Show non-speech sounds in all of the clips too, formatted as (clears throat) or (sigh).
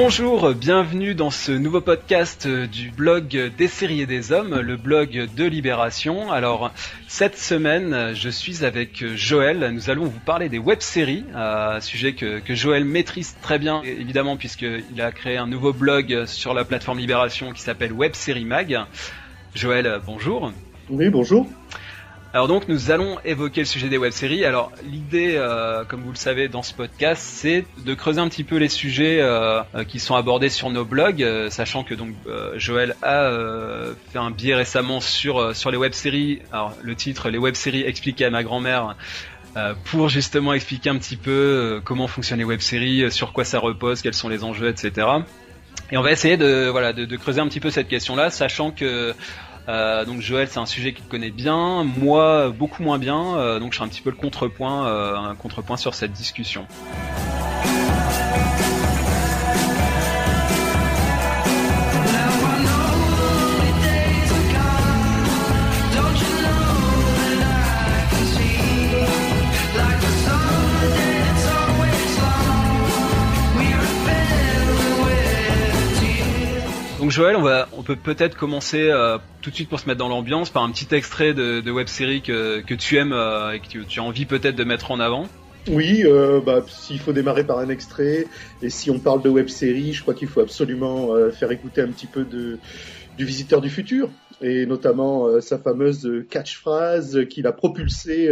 Bonjour, bienvenue dans ce nouveau podcast du blog des séries et des hommes, le blog de Libération. Alors, cette semaine, je suis avec Joël. Nous allons vous parler des web-séries, un sujet que, que, Joël maîtrise très bien, évidemment, puisqu'il a créé un nouveau blog sur la plateforme Libération qui s'appelle Web Série Mag. Joël, bonjour. Oui, bonjour. Alors donc nous allons évoquer le sujet des web-séries. Alors l'idée, euh, comme vous le savez dans ce podcast, c'est de creuser un petit peu les sujets euh, euh, qui sont abordés sur nos blogs, sachant que donc Joël a fait un biais récemment sur sur les web-séries. Alors le titre, les web-séries expliquées à ma grand-mère. pour justement expliquer un petit peu comment fonctionnent les web-séries, sur quoi ça repose, quels sont les enjeux, etc. Et on va essayer de voilà de, de creuser un petit peu cette question-là, sachant que euh, donc Joël, c'est un sujet qu'il connaît bien, moi beaucoup moins bien, euh, donc je serai un petit peu le euh, un contrepoint sur cette discussion. Donc Joël, on peut peut-être commencer euh, tout de suite pour se mettre dans l'ambiance par un petit extrait de, de web série que, tu aimes euh, et que tu, as envie peut-être de mettre en avant. Oui, euh, bah, s'il faut démarrer par un extrait et si on parle de web série, je crois qu'il faut absolument faire écouter un petit peu du Visiteur du futur et notamment sa fameuse catchphrase qu'il a propulsée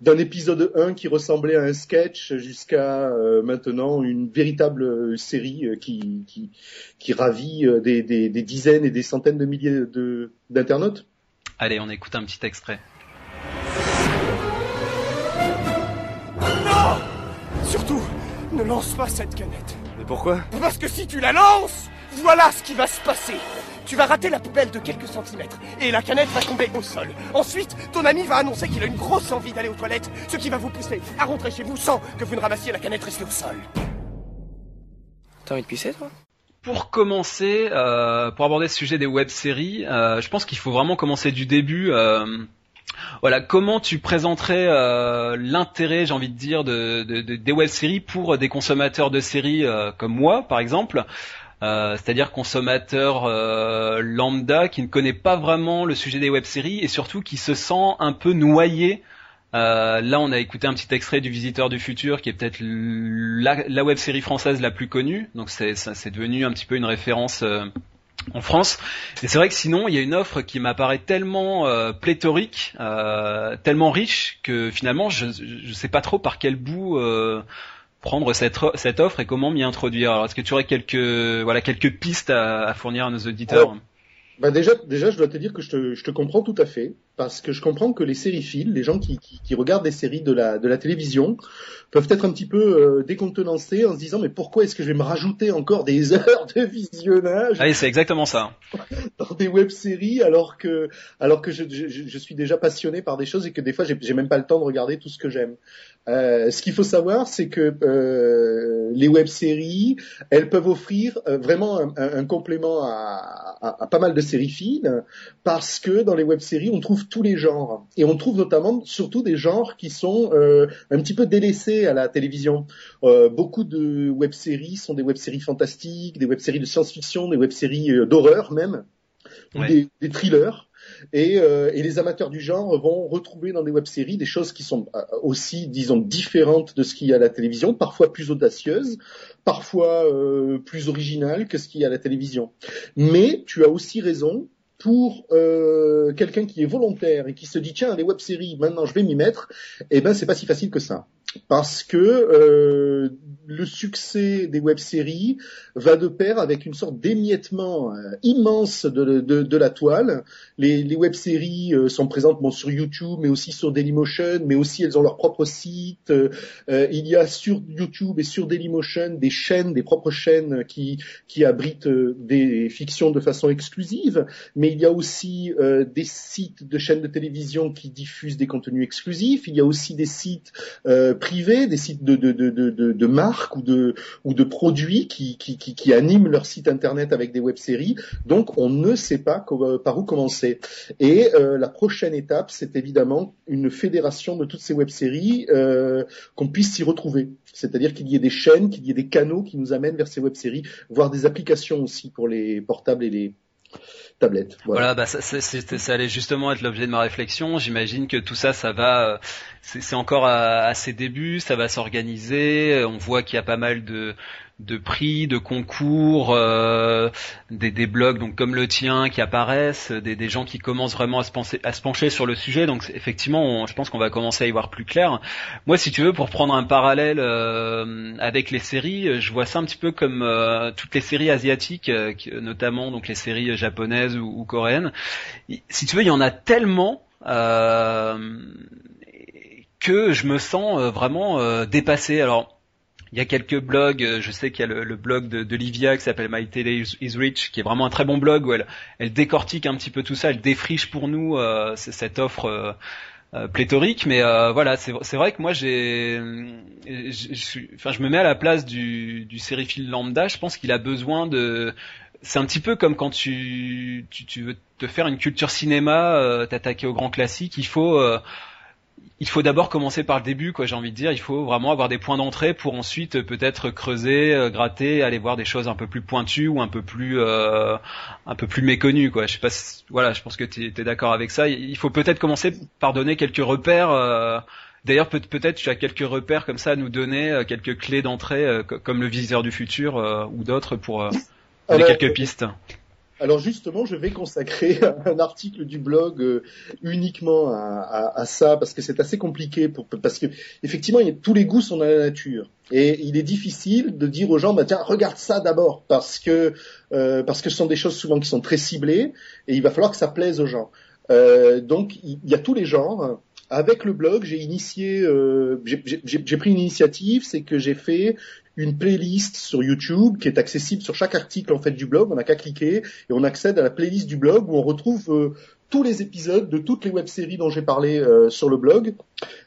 d'un épisode 1 qui ressemblait à un sketch jusqu'à euh, maintenant une véritable série euh, qui, qui, qui ravit euh, des, des, des, dizaines et des centaines de milliers de, d'internautes. Allez, on écoute un petit extrait. Non Surtout, ne lance pas cette canette. Mais pourquoi? Parce que si tu la lances, voilà ce qui va se passer. Tu vas rater la poubelle de quelques centimètres et la canette va tomber au sol. Ensuite, ton ami va annoncer qu'il a une grosse envie d'aller aux toilettes, ce qui va vous pousser à rentrer chez vous sans que vous ne ramassiez la canette restée au sol. T'as envie de pisser, toi? Pour commencer, euh, pour aborder ce sujet des web-séries, euh, je pense qu'il faut vraiment commencer du début. Euh, voilà, comment tu présenterais euh, l'intérêt, j'ai envie de dire, de, de, de des web-séries pour des consommateurs de séries euh, comme moi, par exemple? Euh, c'est-à-dire consommateur euh, lambda qui ne connaît pas vraiment le sujet des web-séries et surtout qui se sent un peu noyé. Euh, là, on a écouté un petit extrait du Visiteur du futur, qui est peut-être la, web-série française la plus connue. Donc c'est devenu un petit peu une référence en France. Et c'est vrai que sinon, il y a une offre qui m'apparaît tellement euh, pléthorique, euh, tellement riche que finalement, je ne sais pas trop par quel bout euh, prendre cette, cette offre et comment m'y introduire. Alors, est-ce que tu aurais quelques, voilà, quelques pistes à, fournir à nos auditeurs bah déjà, déjà, je dois te dire que je te, je te comprends tout à fait parce que je comprends que les sériephiles, les gens qui, qui, qui, regardent des séries de la, de la télévision, peuvent être un petit peu euh, décontenancés en se disant mais pourquoi est-ce que je vais me rajouter encore des (laughs) heures de visionnage Oui, c'est exactement ça. dans des web-séries alors que alors que je, je, je, suis déjà passionné par des choses et que des fois j'ai même pas le temps de regarder tout ce que j'aime. Euh, ce qu'il faut savoir, c'est que euh, les web-séries, elles peuvent offrir euh, vraiment un, un, un complément à, à, à, pas mal de séries fines parce que dans les web-séries, on trouve tous les genres. Et on trouve notamment surtout des genres qui sont un petit peu délaissés à la télévision. Euh, beaucoup de web-séries sont des web-séries fantastiques, des web-séries de science-fiction, des web-séries euh, d'horreur même, ou des, des, thrillers. Et, euh, et, les amateurs du genre vont retrouver dans des web-séries des choses qui sont aussi, disons, différentes de ce qu'il y a à la télévision, parfois plus audacieuses, parfois euh, plus originales que ce qu'il y a à la télévision. Mais tu as aussi raison, pour euh, quelqu'un qui est volontaire et qui se dit tiens les web-séries maintenant je vais m'y mettre, eh ben c'est pas si facile que ça parce que euh, le succès des web-séries va de pair avec une sorte d'émiettement euh, immense de, la toile. Les, web-séries euh, sont présentes sur YouTube, mais aussi sur Dailymotion, mais aussi elles ont leur propre site. Il y a sur YouTube et sur Dailymotion des chaînes, des propres chaînes qui abritent des fictions de façon exclusive, mais il y a aussi des sites de chaînes de télévision qui diffusent des contenus exclusifs. Il y a aussi des sites privés, des sites de, marques ou de, produits qui, animent leur site internet avec des web-séries. Donc on ne sait pas par où commencer. Et euh, la prochaine étape, c'est évidemment une fédération de toutes ces web-séries, euh, qu'on puisse s'y retrouver. C'est-à-dire qu'il y ait des chaînes, qu'il y ait des canaux qui nous amènent vers ces web-séries, voire des applications aussi pour les portables et les, tablette. Voilà, bah ça, ça, allait justement être l'objet de ma réflexion. J'imagine que tout ça, ça va, euh, c'est encore à, ses débuts, ça va s'organiser. On voit qu'il y a pas mal de de prix, de concours, euh, des, blogs donc comme le tien qui apparaissent, des, gens qui commencent vraiment à se, pencher sur le sujet. Donc effectivement, je pense qu'on va commencer à y voir plus clair. Moi, si tu veux, pour prendre un parallèle euh, avec les séries, je vois ça un petit peu comme euh, toutes les séries asiatiques, notamment donc les séries japonaises ou, ou, coréennes. Si tu veux, il y en a tellement. que je me sens vraiment dépassé. Alors il y a quelques blogs, euh, je sais qu'il y a le, blog de, de, qui s'appelle My Tele is Rich, qui est vraiment un très bon blog où elle, décortique un petit peu tout ça, elle défriche pour nous euh, cette offre euh, pléthorique. Mais voilà, c'est vrai que moi j'ai, je me mets à la place du, du lambda. Je pense qu'il a besoin de, c'est un petit peu comme quand tu veux te faire une culture cinéma, t'attaquer au grand classique, il faut il faut d'abord commencer par le début, quoi. J'ai envie de dire, il faut vraiment avoir des points d'entrée pour ensuite euh, peut-être creuser, euh, gratter, aller voir des choses un peu plus pointues ou un peu plus, euh, un peu plus méconnues, quoi. Je sais pas, voilà, je pense que tu es, d'accord avec ça. Il faut peut-être commencer par donner quelques repères. D'ailleurs, peut-être tu as quelques repères comme ça à nous donner, quelques clés d'entrée, comme le visiteur du futur ou d'autres pour donner quelques pistes. Alors justement, je vais consacrer (laughs) un article du blog euh, uniquement à, ça parce que c'est assez compliqué parce que effectivement, tous les goûts sont dans la nature et il est difficile de dire aux gens bah tiens regarde ça d'abord parce que euh, parce que ce sont des choses souvent qui sont très ciblées et il va falloir que ça plaise aux gens. Euh, donc il y a tous les genres avec le blog, j'ai initié, j'ai pris une initiative, c'est que j'ai fait une playlist sur YouTube qui est accessible sur chaque article en fait du blog. On n'a qu'à cliquer et on accède à la playlist du blog où on retrouve euh, tous les épisodes de toutes les web-séries dont j'ai parlé euh, sur le blog,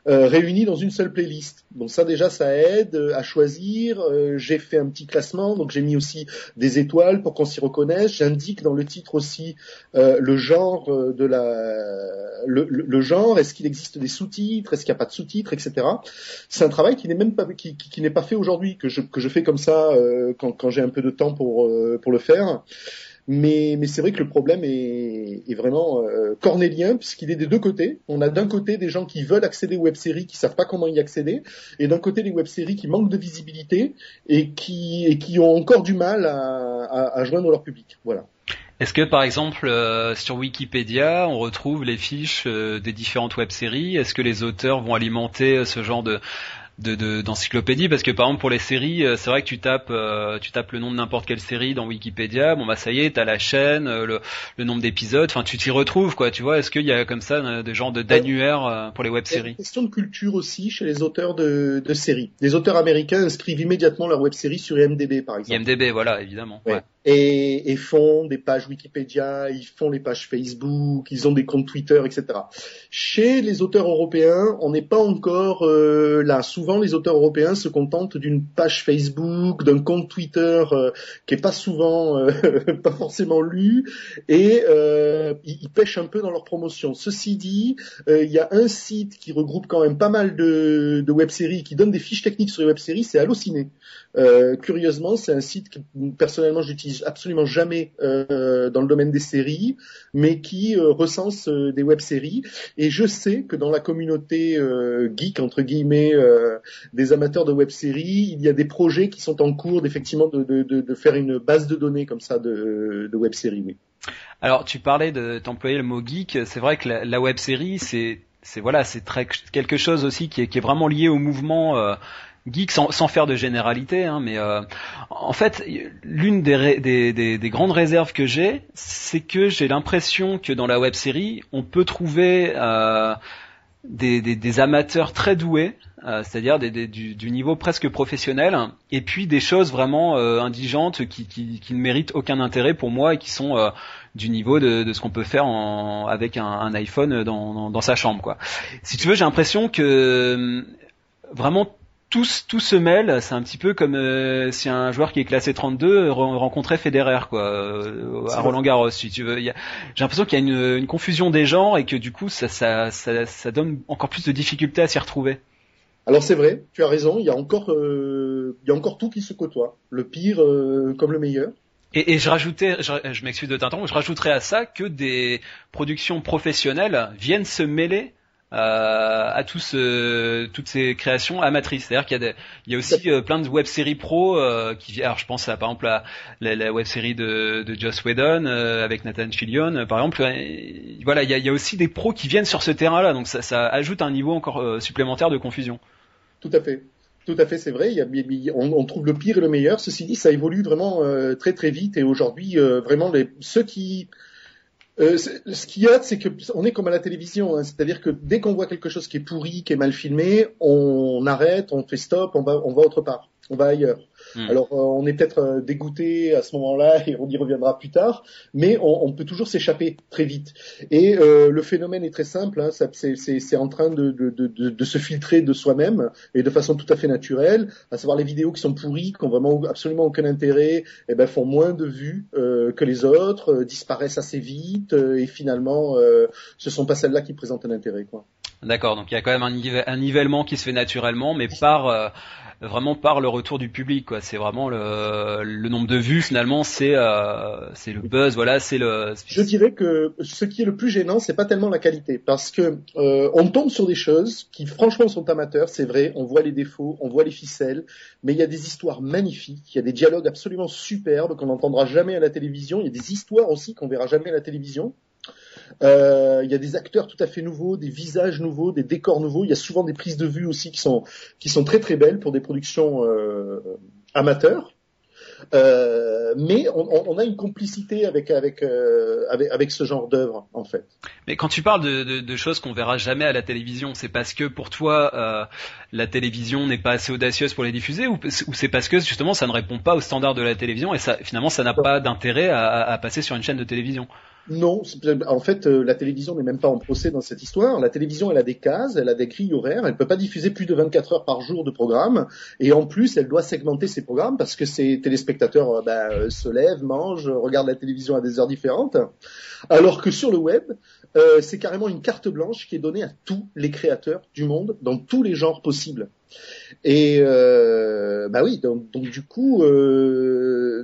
euh, réunis dans une seule playlist. Donc ça déjà, ça aide à choisir. j'ai fait un petit classement, donc j'ai mis aussi des étoiles pour qu'on s'y reconnaisse. J'indique dans le titre aussi le genre de la, le, genre. Est-ce qu'il existe des sous-titres? Est-ce qu'il n'y a pas de sous-titres, etc. C'est un travail qui n'est même pas qui, qui, n'est pas fait aujourd'hui, que je que je fais comme ça quand, quand j'ai un peu de temps pour pour le faire. Mais, c'est vrai que le problème est, vraiment euh, cornélien puisqu'il est des deux côtés. On a d'un côté des gens qui veulent accéder aux web-séries, qui savent pas comment y accéder, et d'un côté des web-séries qui manquent de visibilité et qui, ont encore du mal à, joindre leur public. Voilà. Est-ce que par exemple euh, sur Wikipédia on retrouve les fiches euh, des différentes web-séries? Est-ce que les auteurs vont alimenter ce genre de, de d'encyclopédie parce que par exemple pour les séries euh, c'est vrai que tu tapes euh, tu tapes le nom de n'importe quelle série dans Wikipédia bon bah ça y est t'as la chaîne euh, le, le nombre d'épisodes enfin tu t'y retrouves quoi tu vois. Est-ce qu'il y a comme ça des genres de d'annuaires pour les web-séries? Question de culture aussi chez les auteurs de, de séries. Les auteurs américains inscrivent immédiatement leur web-série sur IMDb par exemple. IMDb voilà évidemment ouais. et, et, font des pages Wikipédia, ils font les pages Facebook, ils ont des comptes Twitter, etc. Chez les auteurs européens, on n'est pas encore euh, là. Souvent, les auteurs européens se contentent d'une page Facebook, d'un compte Twitter euh, qui est pas souvent, euh, (laughs) pas forcément lu, et ils, pêchent un peu dans leur promotion. Ceci dit, il y a un site qui regroupe quand même pas mal de, de web-séries, qui donne des fiches techniques sur les web-séries, c'est Allociné. Curieusement, c'est un site que personnellement j'utilise absolument jamais euh, dans le domaine des séries, mais qui euh, recense euh, des web-séries. Et je sais que dans la communauté geek entre guillemets des amateurs de web-séries, il y a des projets qui sont en cours d'effectivement de, de, de, faire une base de données comme ça de, de web-séries. Oui. Alors tu parlais de t'employer le mot geek, c'est vrai que la, la web-série c'est voilà, c'est quelque chose aussi qui est, qui est vraiment lié au mouvement euh, geek sans, faire de généralité, hein, mais euh, en fait, l'une des, des, des, des, grandes réserves que j'ai, c'est que j'ai l'impression que dans la web série, on peut trouver euh, des, amateurs très doués, euh, c'est-à-dire du, niveau presque professionnel, et puis des choses vraiment euh, indigentes qui, ne méritent aucun intérêt pour moi et qui sont euh, du niveau de, ce qu'on peut faire avec un, iPhone dans, dans, dans, sa chambre. Quoi. Si tu veux, j'ai l'impression que vraiment tous tout se mêle. C'est un petit peu comme euh, si un joueur qui est classé 32 rencontrait Federer, quoi, euh, à Roland Garros, si tu veux. J'ai l'impression qu'il y a une, une, confusion des genres et que du coup, ça, ça, ça, ça donne encore plus de difficultés à s'y retrouver. Alors c'est vrai, tu as raison. Il y a encore, euh, il y a encore tout qui se côtoie. Le pire comme le meilleur. Et, et, je rajoutais, je, je m'excuse de t'interrompre, je rajouterais à ça que des productions professionnelles viennent se mêler euh, à tous euh, toutes ces créations amatrices. C'est-à-dire qu'il y a, des, il y a aussi euh, plein de web-séries pro euh, qui, alors je pense à par exemple à la, la web-série de, de Joss Whedon avec Nathan Fillion, par exemple. voilà, il y a, il y a, aussi des pros qui viennent sur ce terrain-là, donc ça, ça ajoute un niveau encore supplémentaire de confusion. Tout à fait. Tout à fait, c'est vrai. Il y a, on, on, trouve le pire et le meilleur. Ceci dit, ça évolue vraiment très très vite et aujourd'hui, vraiment, les, ceux qui euh, ce qu'il y a, c'est que on est comme à la télévision, hein. c'est-à-dire que dès qu'on voit quelque chose qui est pourri, qui est mal filmé, on arrête, on fait stop, on va, on va autre part, on va ailleurs. Hmm. Alors euh, on est peut-être euh, dégoûté à ce moment-là (laughs) et on y reviendra plus tard, mais on, on peut toujours s'échapper très vite. Et euh, le phénomène est très simple, hein, c'est en train de, de, de, de, se filtrer de soi-même et de façon tout à fait naturelle, à savoir les vidéos qui sont pourries, qui ont vraiment absolument aucun intérêt, eh ben font moins de vues que les autres, disparaissent assez vite et finalement ce sont pas celles-là qui présentent un intérêt. Quoi. D'accord, donc il y a quand même un, nivellement qui se fait naturellement, mais par vraiment par le retour du public. Quoi. C'est vraiment le, le nombre de vues finalement, c'est euh, c'est le buzz. Voilà, c'est le. Je dirais que ce qui est le plus gênant, c'est pas tellement la qualité, parce que euh, on tombe sur des choses qui franchement sont amateurs. C'est vrai, on voit les défauts, on voit les ficelles, mais il y a des histoires magnifiques, il y a des dialogues absolument superbes qu'on n'entendra jamais à la télévision. Il y a des histoires aussi qu'on verra jamais à la télévision. Euh, il y a des acteurs tout à fait nouveaux, des visages nouveaux, des décors nouveaux. Il y a souvent des prises de vue aussi qui sont qui sont très très belles pour des productions euh, amateurs. Euh, mais on, on, a une complicité avec avec euh, avec, avec, ce genre d'œuvre en fait. Mais quand tu parles de, de, de choses qu'on verra jamais à la télévision, c'est parce que pour toi euh, la télévision n'est pas assez audacieuse pour les diffuser, ou, ou c'est parce que justement ça ne répond pas aux standards de la télévision et ça finalement ça n'a pas d'intérêt à, à, passer sur une chaîne de télévision? Non, en fait, euh, la télévision n'est même pas en procès dans cette histoire. La télévision, elle a des cases, elle a des grilles horaires, elle ne peut pas diffuser plus de 24 heures par jour de programme, et en plus, elle doit segmenter ses programmes parce que ses téléspectateurs euh, ben, euh, se lèvent, mangent, regardent la télévision à des heures différentes. Alors que sur le web, c'est carrément une carte blanche qui est donnée à tous les créateurs du monde dans tous les genres possibles. Et bah oui, donc, donc du coup,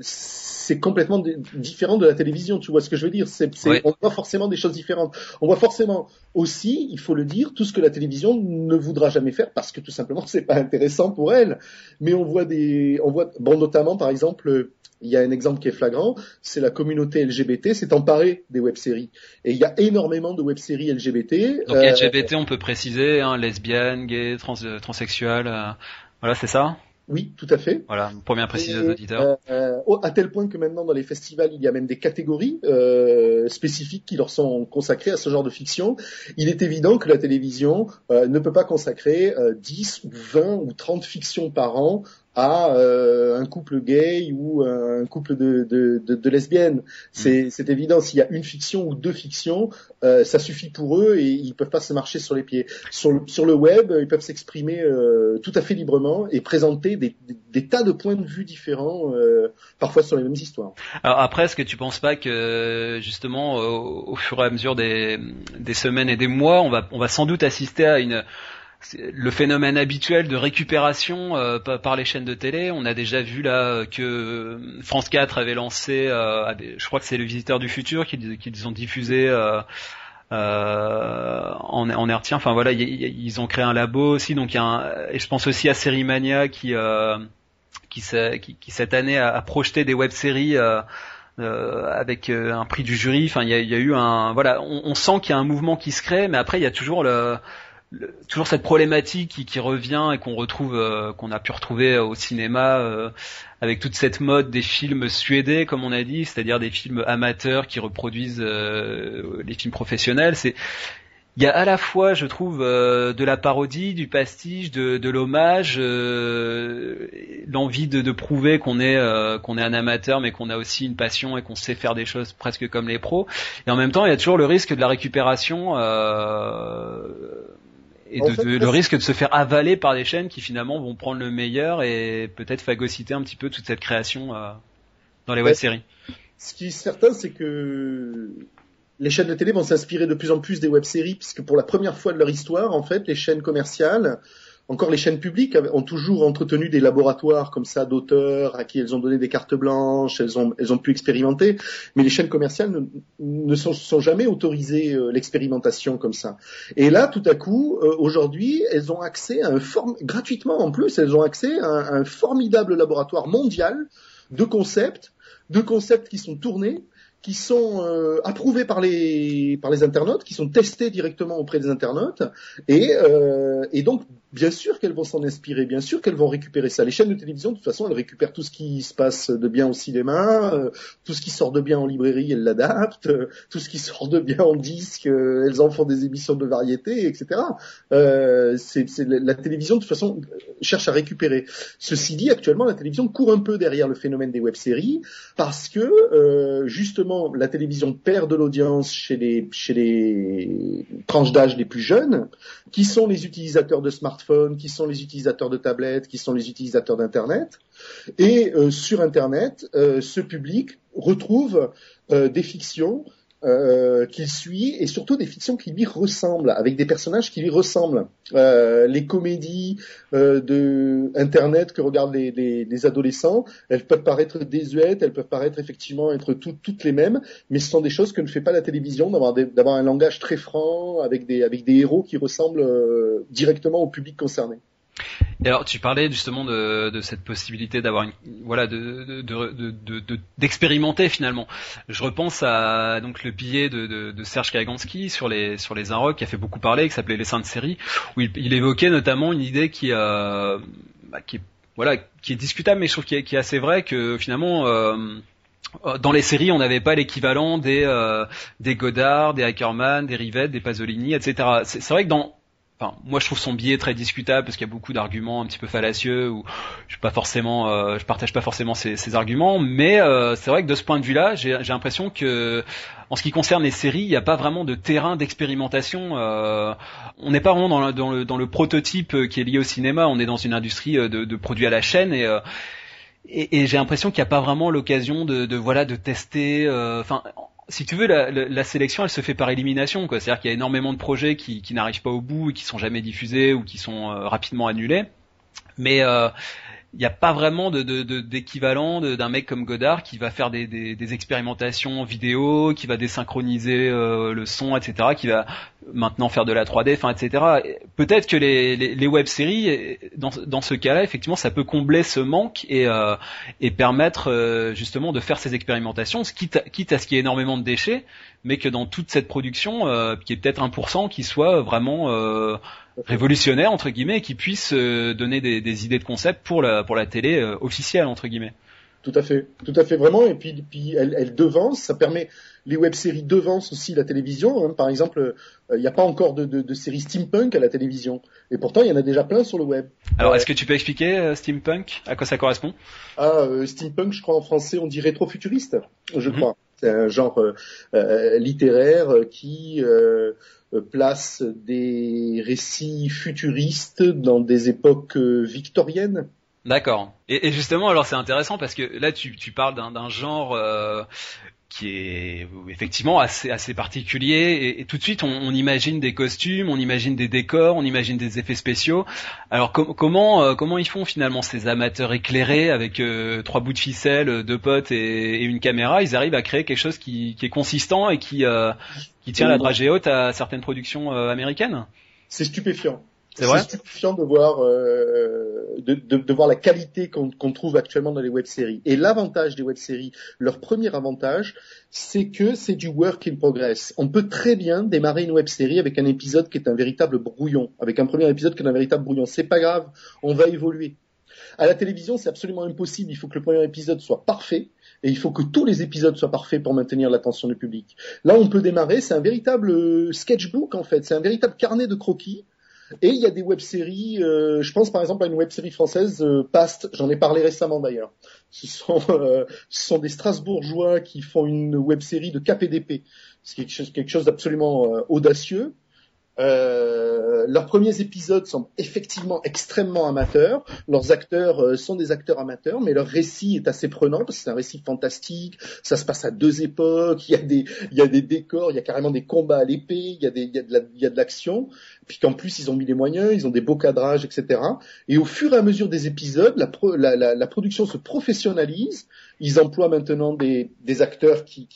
c'est complètement différent de la télévision, tu vois ce que je veux dire c'est, On voit forcément des choses différentes. On voit forcément aussi, il faut le dire, tout ce que la télévision ne voudra jamais faire parce que tout simplement (laughs) c'est pas intéressant pour elle. Mais on voit des, on voit, bon notamment par exemple, il y a un exemple qui est flagrant, c'est la communauté LGBT s'est emparée des web-séries. Et il y a énormément de web-séries LGBT. Donc LGBT, on peut préciser, hein, lesbiennes, gays, trans, euh, euh, voilà, c'est ça? Oui, tout à fait. Voilà, bien préciser aux auditeurs. Euh, euh, à tel point que maintenant dans les festivals, il y a même des catégories euh, spécifiques qui leur sont consacrées à ce genre de fiction. Il est évident que la télévision euh, ne peut pas consacrer 10 ou 20 ou 30 fictions par an à euh, un couple gay ou un couple de, de, de, de lesbiennes. C'est mm. évident. S'il y a une fiction ou deux fictions, euh, ça suffit pour eux et ils peuvent pas se marcher sur les pieds. Sur le, sur le web, ils peuvent s'exprimer euh, tout à fait librement et présenter des, des, des, tas de points de vue différents, euh, parfois sur les mêmes histoires. Alors après, est-ce que tu penses pas que justement, au, au fur et à mesure des, des semaines et des mois, on va, on va sans doute assister à une le phénomène habituel de récupération euh, par les chaînes de télé. On a déjà vu là que France 4 avait lancé, euh, je crois que c'est le Visiteur du futur qu'ils ont diffusé euh, en, en Enfin voilà, ils ont créé un labo aussi. Donc y a un, et je pense aussi à Série Mania qui qui, qui, cette année a, projeté des web-séries. avec un prix du jury. Enfin, il y a, y a, eu un voilà, on, on sent qu'il y a un mouvement qui se crée, mais après il y a toujours le toujours cette problématique qui, revient et qu'on retrouve, euh, qu'on a pu retrouver au cinéma euh, avec toute cette mode des films suédés, comme on a dit, c'est-à-dire des films amateurs qui reproduisent euh, les films professionnels. C'est il y a à la fois, je trouve, de la parodie, du pastiche, de, l'hommage, l'envie de, prouver qu'on est qu'on est un amateur, mais qu'on a aussi une passion et qu'on sait faire des choses presque comme les pros. Et en même temps, il y a toujours le risque de la récupération et de, le risque de se faire avaler par des chaînes qui finalement vont prendre le meilleur et peut-être phagocyter un petit peu toute cette création euh, dans les web-séries. Ce qui est certain, c'est que les chaînes de télé vont s'inspirer de plus en plus des web-séries, puisque pour la première fois de leur histoire, en fait, les chaînes commerciales encore les chaînes publiques ont toujours entretenu des laboratoires comme ça d'auteurs à qui elles ont donné des cartes blanches, elles ont, elles ont pu expérimenter, mais les chaînes commerciales ne, ne sont, jamais autorisées euh, l'expérimentation comme ça. Et là, tout à coup, euh, aujourd'hui, elles ont accès à un form gratuitement en plus, elles ont accès à un, à un formidable laboratoire mondial de concepts, de concepts qui sont tournés qui sont euh, approuvés par les par les internautes, qui sont testés directement auprès des internautes, et, euh, et donc bien sûr qu'elles vont s'en inspirer, bien sûr qu'elles vont récupérer ça. Les chaînes de télévision, de toute façon, elles récupèrent tout ce qui se passe de bien au cinéma, euh, tout ce qui sort de bien en librairie, elles l'adaptent, euh, tout ce qui sort de bien en disque, euh, elles en font des émissions de variété, etc. la télévision, de toute façon, cherche à récupérer. Ceci dit, actuellement, la télévision court un peu derrière le phénomène des web-séries parce que justement, la télévision perd de l'audience chez les tranches d'âge les plus jeunes, qui sont les utilisateurs de smartphones qui sont les utilisateurs de tablettes, qui sont les utilisateurs d'Internet. Et euh, sur Internet, euh, ce public retrouve euh, des fictions euh, qu'il suit et surtout des fictions qui lui ressemblent, avec des personnages qui lui ressemblent. Euh, les comédies euh, de Internet que regardent les, les, les, adolescents, elles peuvent paraître désuètes, elles peuvent paraître effectivement être toutes les mêmes, mais ce sont des choses que ne fait pas la télévision, d'avoir un langage très franc avec des, avec des héros qui ressemblent euh, directement au public concerné. Et alors, tu parlais justement de, de cette possibilité d'avoir une, voilà, de, d'expérimenter de, de, finalement. Je repense à donc le billet de, Serge Kagansky sur les sur les Inrocks qui a fait beaucoup parler, qui s'appelait Les Saintes Séries, où il, évoquait notamment une idée qui, euh, bah, qui est voilà, qui est discutable, mais je trouve qui est, assez vrai que finalement. Euh, dans les séries, on n'avait pas l'équivalent des euh, des Godard, des Ackerman, des Rivette, des Pasolini, etc. C'est vrai que dans Enfin, moi je trouve son biais très discutable parce qu'il y a beaucoup d'arguments un petit peu fallacieux ou je suis pas forcément, euh, je partage pas forcément ces, arguments, mais euh, c'est vrai que de ce point de vue-là, j'ai l'impression que en ce qui concerne les séries, il n'y a pas vraiment de terrain d'expérimentation. Euh, on n'est pas vraiment dans le, prototype qui est lié au cinéma. On est dans une industrie de, de produits à la chaîne et et, et j'ai l'impression qu'il n'y a pas vraiment l'occasion de, de, voilà de tester. Enfin, si tu veux, la, sélection, elle se fait par élimination. C'est-à-dire qu'il y a énormément de projets qui, qui n'arrivent pas au bout et qui sont jamais diffusés ou qui sont euh, rapidement annulés. Mais euh, il n'y a pas vraiment d'équivalent d'un mec comme Godard qui va faire des, expérimentations vidéo, qui va désynchroniser euh, le son, etc., qui va maintenant faire de la 3D, enfin, etc. Peut-être que les, web-séries, dans, dans ce cas-là, effectivement, ça peut combler ce manque et, euh, et permettre euh, justement de faire ces expérimentations, quitte à ce qu'il y ait énormément de déchets, mais que dans toute cette production, euh, qui est peut-être 1%, qui soit vraiment euh, révolutionnaire entre guillemets, et qui puisse euh, donner des, des, idées de concept pour la pour la télé officielle entre guillemets. Tout à fait, tout à fait vraiment. Et puis, puis elle, elle devance, ça permet les web-séries devancent aussi la télévision. Hein. Par exemple, il n'y a pas encore de, de, de séries steampunk à la télévision, et pourtant il y en a déjà plein sur le web. Alors, est-ce que tu peux expliquer steampunk? À quoi ça correspond? Ah, steampunk, je crois en français on dit rétrofuturiste, je mhm. crois. C'est un genre euh, euh, littéraire qui euh, place des récits futuristes dans des époques victoriennes. D'accord. Et, justement, alors c'est intéressant parce que là, tu parles d'un genre qui est effectivement assez assez particulier et, tout de suite on, on, imagine des costumes, on imagine des décors, on imagine des effets spéciaux. Alors comment euh, comment ils font finalement ces amateurs éclairés avec euh, trois bouts de ficelle, deux potes et, et, une caméra? Ils arrivent à créer quelque chose qui, qui est consistant et qui euh, qui tient la dragée haute à certaines productions américaines? C'est stupéfiant. C'est stupéfiant de voir euh, de, voir la qualité qu'on trouve actuellement dans les web-séries. Et l'avantage des web-séries, leur premier avantage, c'est que c'est du work in progress. On peut très bien démarrer une web-série avec un épisode qui est un véritable brouillon, avec un premier épisode qui est un véritable brouillon. C'est pas grave, on va évoluer. À la télévision, c'est absolument impossible. Il faut que le premier épisode soit parfait et il faut que tous les épisodes soient parfaits pour maintenir l'attention du public. Là, on peut démarrer. C'est un véritable euh, sketchbook en fait. C'est un véritable carnet de croquis et il y a des web-séries, euh, je pense par exemple à une web-série française, euh, Past, j'en ai parlé récemment d'ailleurs. Ce sont, euh, ce sont des Strasbourgeois qui font une web-série de KPDP. C'est quelque chose, quelque chose d'absolument audacieux. Leurs premiers épisodes sont effectivement extrêmement amateurs. Leurs acteurs sont des acteurs amateurs, mais leur récit est assez prenant parce que c'est un récit fantastique. Ça se passe à deux époques. Il y a des, décors, il y a carrément des combats à l'épée, il y a de la, Puis qu'en plus ils ont mis les moyens, ils ont des beaux cadrages, etc. Et au fur et à mesure des épisodes, la, pro, la, la, la production se professionnalise. Ils emploient maintenant des, acteurs qui,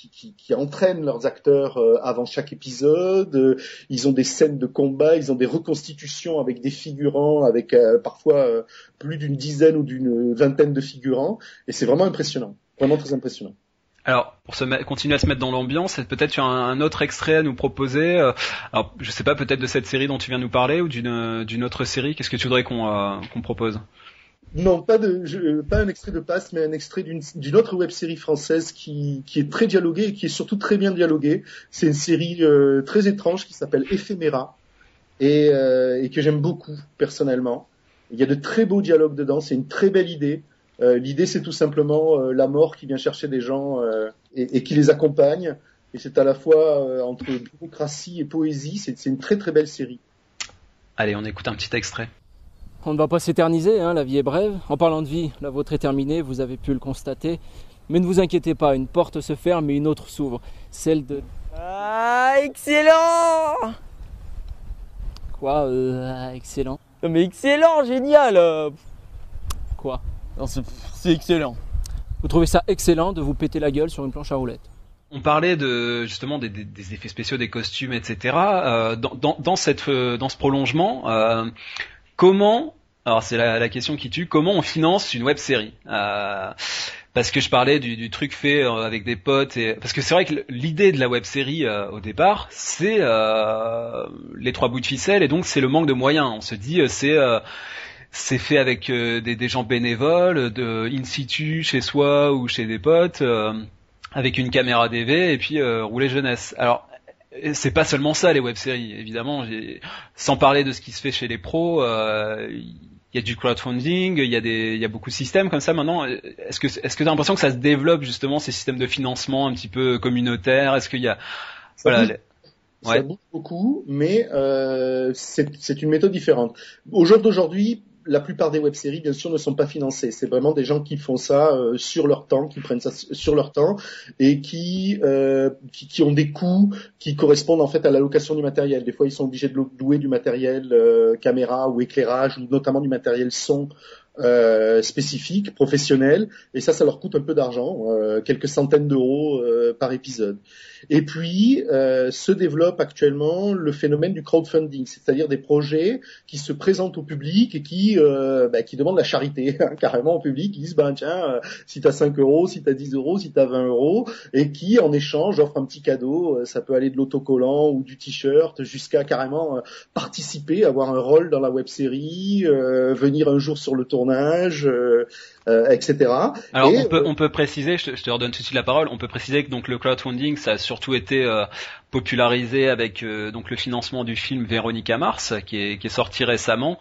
entraînent leurs acteurs euh, avant chaque épisode. Euh, ils ont des scènes de combat, ils ont des reconstitutions avec des figurants, avec euh, parfois plus d'une dizaine ou d'une vingtaine de figurants. Et c'est vraiment impressionnant, vraiment très impressionnant. Alors, pour se continuer à se mettre dans l'ambiance, peut-être tu as un, autre extrait à nous proposer. alors, je sais pas, peut-être de cette série dont tu viens de nous parler ou d'une autre série. Qu'est-ce que tu voudrais qu'on qu'on propose? Non, pas de, un extrait de passe, mais un extrait d'une autre web série française qui, qui est très dialoguée et qui est surtout très bien dialoguée. C'est une série euh, très étrange qui s'appelle Ephéméra euh, et que j'aime beaucoup personnellement. Il y a de très beaux dialogues dedans, c'est une très belle idée. Euh, L'idée, c'est tout simplement euh, la mort qui vient chercher des gens euh, et, et, qui les accompagne. Et c'est à la fois entre démocratie et poésie. C'est une très très belle série. Allez, on écoute un petit extrait. On ne va pas s'éterniser, hein, la vie est brève. En parlant de vie, la vôtre est terminée, vous avez pu le constater. Mais ne vous inquiétez pas, une porte se ferme et une autre s'ouvre. Celle de... Ah, excellent Quoi, euh, excellent? Non mais excellent, génial. Quoi? C'est excellent. Vous trouvez ça excellent de vous péter la gueule sur une planche à roulettes on parlait de justement des, des, effets spéciaux, des costumes, etc. Euh, dans, dans, dans, cette, dans ce prolongement, euh, comment alors c'est la, question qui tue. Comment on finance une web série? Euh, Parce que je parlais du, truc fait euh, avec des potes. Et, parce que c'est vrai que l'idée de la web série euh, au départ, c'est les trois bouts de ficelle et donc c'est le manque de moyens. On se dit c'est c'est fait avec des, gens bénévoles, de in situ chez soi ou chez des potes, avec une caméra DV et puis rouler jeunesse. Alors c'est pas seulement ça les web-séries, évidemment. Sans parler de ce qui se fait chez les pros, euh, il y a du crowdfunding, il y a des, il y a beaucoup de systèmes comme ça maintenant. Est-ce que, est-ce que t'as l'impression que ça se développe justement ces systèmes de financement un petit peu communautaires? Est-ce qu'il y a, ça voilà, bouge, ouais. ça bouge beaucoup, mais euh, c'est une méthode différente. Au jour d'aujourd'hui, la plupart des web-séries, bien sûr, ne sont pas financées. C'est vraiment des gens qui font ça euh, sur leur temps, qui prennent ça sur leur temps et qui, euh, qui, ont des coûts qui correspondent en fait à l'allocation du matériel. Des fois, ils sont obligés de louer du matériel euh, caméra ou éclairage ou notamment du matériel son euh, spécifiques, professionnels, et ça, ça leur coûte un peu d'argent, euh, quelques centaines d'euros euh, par épisode. Et puis se développe actuellement le phénomène du crowdfunding, c'est-à-dire des projets qui se présentent au public et qui bah, qui demandent la charité (laughs) hein, carrément au public, qui disent ben tiens, si t'as 5 euros, si t'as 10 euros, si t'as 20 euros, et qui en échange offrent un petit cadeau, ça peut aller de l'autocollant ou du t-shirt jusqu'à carrément participer, avoir un rôle dans la web série, venir un jour sur le tournage euh, euh, etc. Alors on peut on peut préciser, je te, redonne tout de suite la parole, on peut préciser que donc le crowdfunding ça a surtout été euh, popularisé avec donc le financement du film Véronica Mars qui est qui est sorti récemment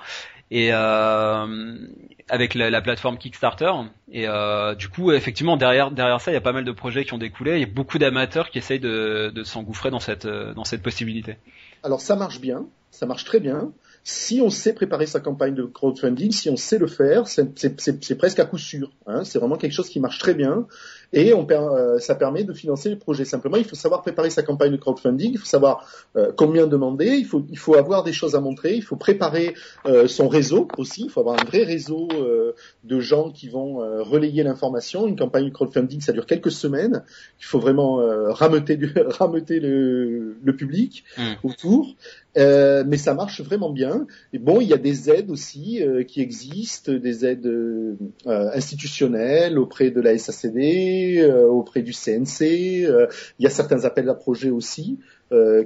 et avec la, plateforme Kickstarter et du coup effectivement derrière derrière ça il y a pas mal de projets qui ont découlé il y a beaucoup d'amateurs qui essayent de, de s'engouffrer dans cette dans cette possibilité. Alors ça marche bien, ça marche très bien si on sait préparer sa campagne de crowdfunding, si on sait le faire, c'est presque à coup sûr. Hein. C'est vraiment quelque chose qui marche très bien et on, euh, ça permet de financer les projets. Simplement, il faut savoir préparer sa campagne de crowdfunding, il faut savoir euh, combien demander, il faut, il faut avoir des choses à montrer, il faut préparer euh, son réseau aussi, il faut avoir un vrai réseau de gens qui vont relayer l'information. Une campagne de crowdfunding, ça dure quelques semaines, il faut vraiment rameuter, du, (laughs) rameuter le, le public mmh. autour. Euh, mais ça marche vraiment bien. Et bon, il y a des aides aussi euh, qui existent, des aides euh, institutionnelles auprès de la SACD, auprès du CNC. il y a certains appels à projets aussi.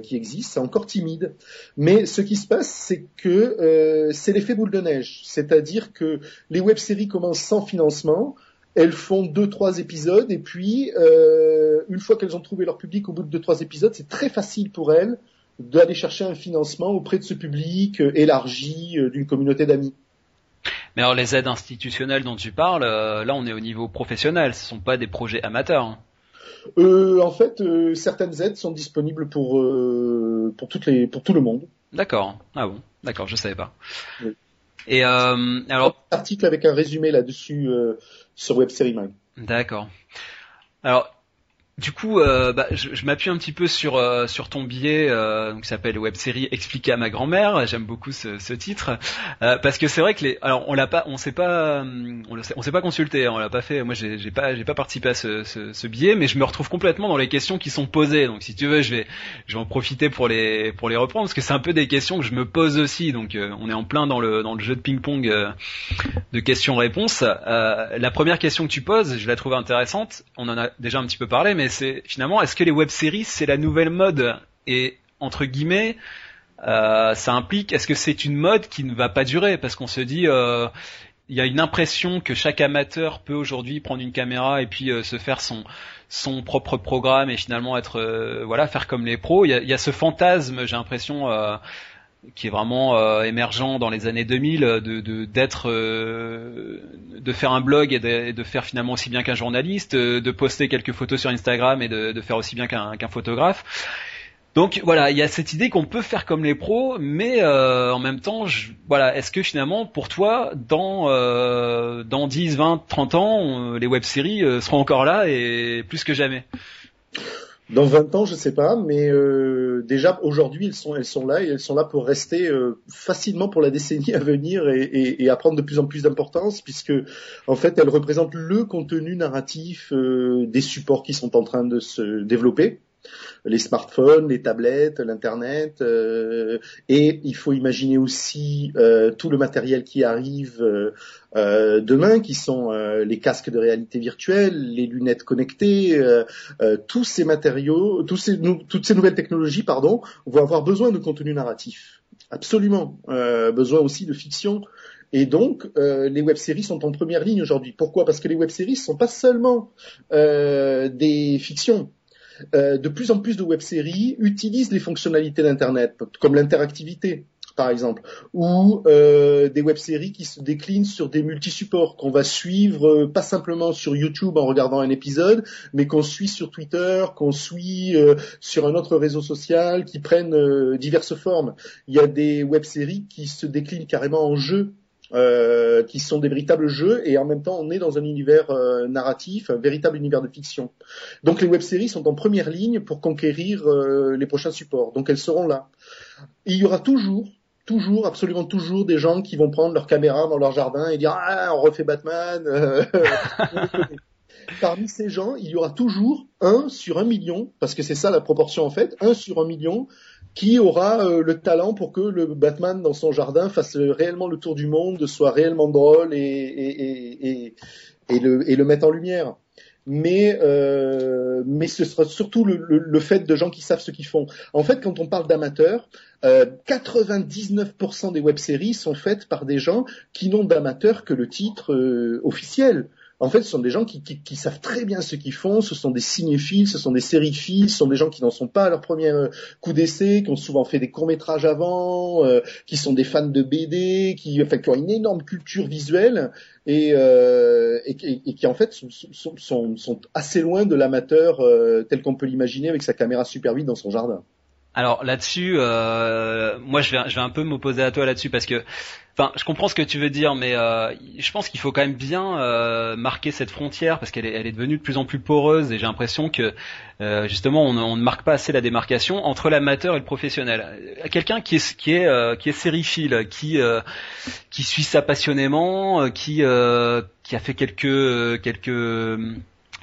qui existent, c'est encore timide. Mais ce qui se passe, c'est que c'est l'effet boule de neige, c'est-à-dire que les web-séries commencent sans financement, elles font deux trois épisodes et puis une fois qu'elles ont trouvé leur public au bout de deux trois épisodes, c'est très facile pour elles d'aller chercher un financement auprès de ce public euh, élargi euh, d'une communauté d'amis. Mais alors les aides institutionnelles dont tu parles, euh, là on est au niveau professionnel, ce ne sont pas des projets amateurs. Hein. Euh, en fait, certaines aides sont disponibles pour pour toutes les pour tout le monde. D'accord. Ah bon. D'accord, je savais pas. Oui. Et euh, alors, Un article avec un résumé là-dessus euh, sur Web Mag. d'accord. Alors, du coup, euh, bah, je, m'appuie un petit peu sur euh, ton billet euh, donc, s'appelle web série expliqué à ma grand-mère. J'aime beaucoup ce, titre euh, parce que c'est vrai que les alors on l'a pas on s'est pas on on s'est pas consulté, hein, on l'a pas fait. Moi, j'ai j'ai pas j'ai pas participé à ce, ce, billet, mais je me retrouve complètement dans les questions qui sont posées. Donc, si tu veux, je vais je vais en profiter pour les pour les reprendre parce que c'est un peu des questions que je me pose aussi. Donc, on est en plein dans le dans le jeu de ping-pong euh, de questions-réponses. Euh, la première question que tu poses, je la trouve intéressante. On en a déjà un petit peu parlé, mais c'est finalement, est-ce que les web-séries, c'est la nouvelle mode? Et entre guillemets, euh, ça implique, est-ce que c'est une mode qui ne va pas durer? Parce qu'on se dit, euh, il y a une impression que chaque amateur peut aujourd'hui prendre une caméra et puis euh, se faire son son propre programme et finalement être voilà faire comme les pros. Il y a, ce fantasme, j'ai l'impression. Qui est vraiment euh, émergent dans les années 2000 euh, de d'être euh, de faire un blog et de, et de faire finalement aussi bien qu'un journaliste euh, de poster quelques photos sur Instagram et de, de faire aussi bien qu'un qu'un photographe. Donc voilà il y a cette idée qu'on peut faire comme les pros mais euh, en même temps je, voilà est-ce que finalement pour toi dans dans 10 20 30 ans les web-séries seront encore là et plus que jamais? Dans 20 ans, je sais pas, mais euh, déjà aujourd'hui, elles sont, là et elles sont là pour rester euh, facilement pour la décennie à venir et à prendre de plus en plus d'importance, puisque en fait, elles représentent le contenu narratif euh, des supports qui sont en train de se développer les smartphones, les tablettes, l'internet, euh, et il faut imaginer aussi euh, tout le matériel qui arrive euh, demain, qui sont les casques de réalité virtuelle, les lunettes connectées, tous ces matériaux, toutes ces nouvelles technologies, pardon, vont avoir besoin de contenu narratif, absolument, besoin aussi de fiction. Et donc, les web-séries sont en première ligne aujourd'hui. Pourquoi? Parce que les web-séries sont pas seulement des fictions. Euh, de plus en plus de web-séries utilisent les fonctionnalités d'Internet, comme l'interactivité, par exemple, ou euh, des web-séries qui se déclinent sur des multisupports qu'on va suivre euh, pas simplement sur YouTube en regardant un épisode, mais qu'on suit sur Twitter, qu'on suit sur un autre réseau social, qui prennent diverses formes. Il y a des web-séries qui se déclinent carrément en jeux euh, qui sont des véritables jeux et en même temps on est dans un univers euh, narratif, un véritable univers de fiction. Donc les web-séries sont en première ligne pour conquérir euh, les prochains supports. Donc elles seront là. Il y aura toujours, toujours, absolument toujours des gens qui vont prendre leur caméra dans leur jardin et dire ah on refait Batman. (laughs) Parmi ces gens, il y aura toujours un sur un million, parce que c'est ça la proportion en fait, un sur un million qui aura euh, le talent pour que le Batman dans son jardin fasse euh, réellement le tour du monde, soit réellement drôle et, le, et le mette en lumière. Mais, euh, mais ce sera surtout le, fait de gens qui savent ce qu'ils font. En fait, quand on parle d'amateurs, euh, 99% des web-séries sont faites par des gens qui n'ont d'amateur que le titre euh, officiel. En fait, ce sont des gens qui, savent très bien ce qu'ils font, ce sont des cinéphiles, ce sont des sériphiles, ce sont des gens qui n'en sont pas à leur premier euh, coup d'essai, qui ont souvent fait des courts-métrages avant, euh, qui sont des fans de BD, qui, ont une énorme culture visuelle et, euh, qui en fait sont, assez loin de l'amateur tel qu'on peut l'imaginer avec sa caméra super vite dans son jardin. Alors là-dessus, euh, moi je vais, je vais un peu m'opposer à toi là-dessus parce que, enfin, je comprends ce que tu veux dire, mais euh, je pense qu'il faut quand même bien euh, marquer cette frontière parce qu'elle est, devenue de plus en plus poreuse et j'ai l'impression que euh, justement on, ne marque pas assez la démarcation entre l'amateur et le professionnel. Quelqu'un qui est qui est qui est qui qui suit ça passionnément, qui qui a fait quelques quelques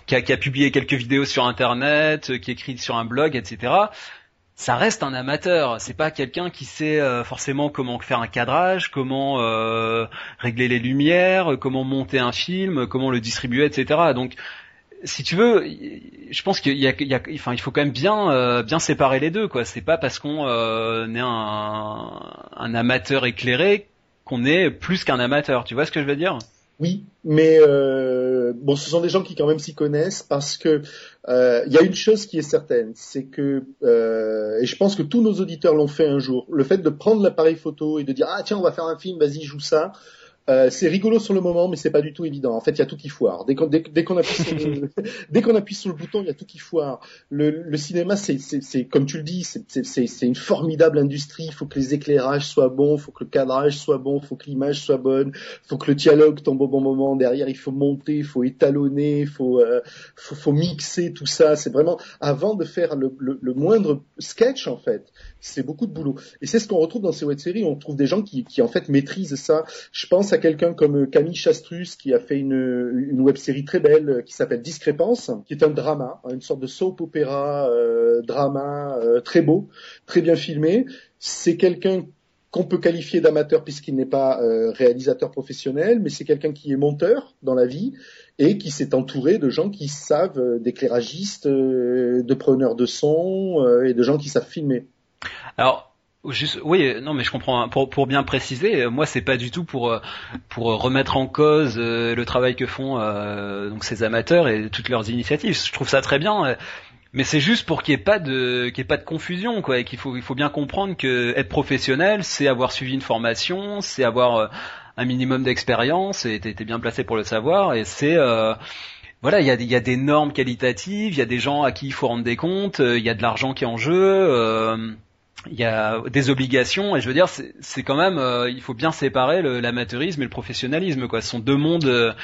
qui a, qui a publié quelques vidéos sur internet, qui écrit sur un blog, etc ça reste un amateur. C'est pas quelqu'un qui sait euh, forcément comment faire un cadrage, comment euh, régler les lumières, comment monter un film, comment le distribuer, etc. Donc, si tu veux, je pense qu'il y a, il faut quand même bien, euh, bien séparer les deux, quoi. C'est pas parce qu'on est un, un, amateur éclairé qu'on est plus qu'un amateur. Tu vois ce que je veux dire? Oui, mais bon, ce sont des gens qui quand même s'y connaissent parce que il euh, y a une chose qui est certaine, c'est que euh, et je pense que tous nos auditeurs l'ont fait un jour. Le fait de prendre l'appareil photo et de dire ah tiens on va faire un film, vas-y joue ça. Euh, c'est rigolo sur le moment, mais c'est pas du tout évident. En fait, il y a tout qui foire. Dès qu'on dès, dès qu'on appuie, sur le, (laughs) dès qu'on appuie sur le bouton, il y a tout qui foire. Le, le cinéma, c'est, comme tu le dis, c'est, une formidable industrie. Il faut que les éclairages soient bons, il faut que le cadrage soit bon, il faut que l'image soit bonne, il faut que le dialogue tombe au bon moment. Derrière, il faut monter, il faut étalonner, il faut, euh, faut, faut mixer tout ça. C'est vraiment avant de faire le, le, le moindre sketch en fait. C'est beaucoup de boulot. Et c'est ce qu'on retrouve dans ces web séries. On trouve des gens qui, en fait maîtrisent ça. Je pense à quelqu'un comme Camille Chastrus qui a fait une, web série très belle euh, qui s'appelle Discrépance, qui est un drama, hein, une sorte de soap opéra euh, drama euh, très beau, très bien filmé. C'est quelqu'un qu'on peut qualifier d'amateur puisqu'il n'est pas euh, réalisateur professionnel, mais c'est quelqu'un qui est monteur dans la vie et qui s'est entouré de gens qui savent, euh, d'éclairagistes, euh, de preneurs de son et de gens qui savent filmer. Alors, Juste, oui, non, mais je comprends. Pour, pour bien préciser, moi, c'est pas du tout pour pour remettre en cause le travail que font donc ces amateurs et toutes leurs initiatives. Je trouve ça très bien. Mais c'est juste pour qu'il n'y ait pas de qu'il ait pas de confusion quoi et qu'il faut il faut bien comprendre que être professionnel c'est avoir suivi une formation c'est avoir euh, un minimum d'expérience et t'es bien placé pour le savoir et c'est euh, voilà il y a, y a des normes qualitatives il y a des gens à qui il faut rendre des comptes euh, il y a de l'argent qui est en jeu il y a des obligations et je veux dire c'est quand même il faut bien séparer l'amateurisme et le professionnalisme quoi. Ce sont deux mondes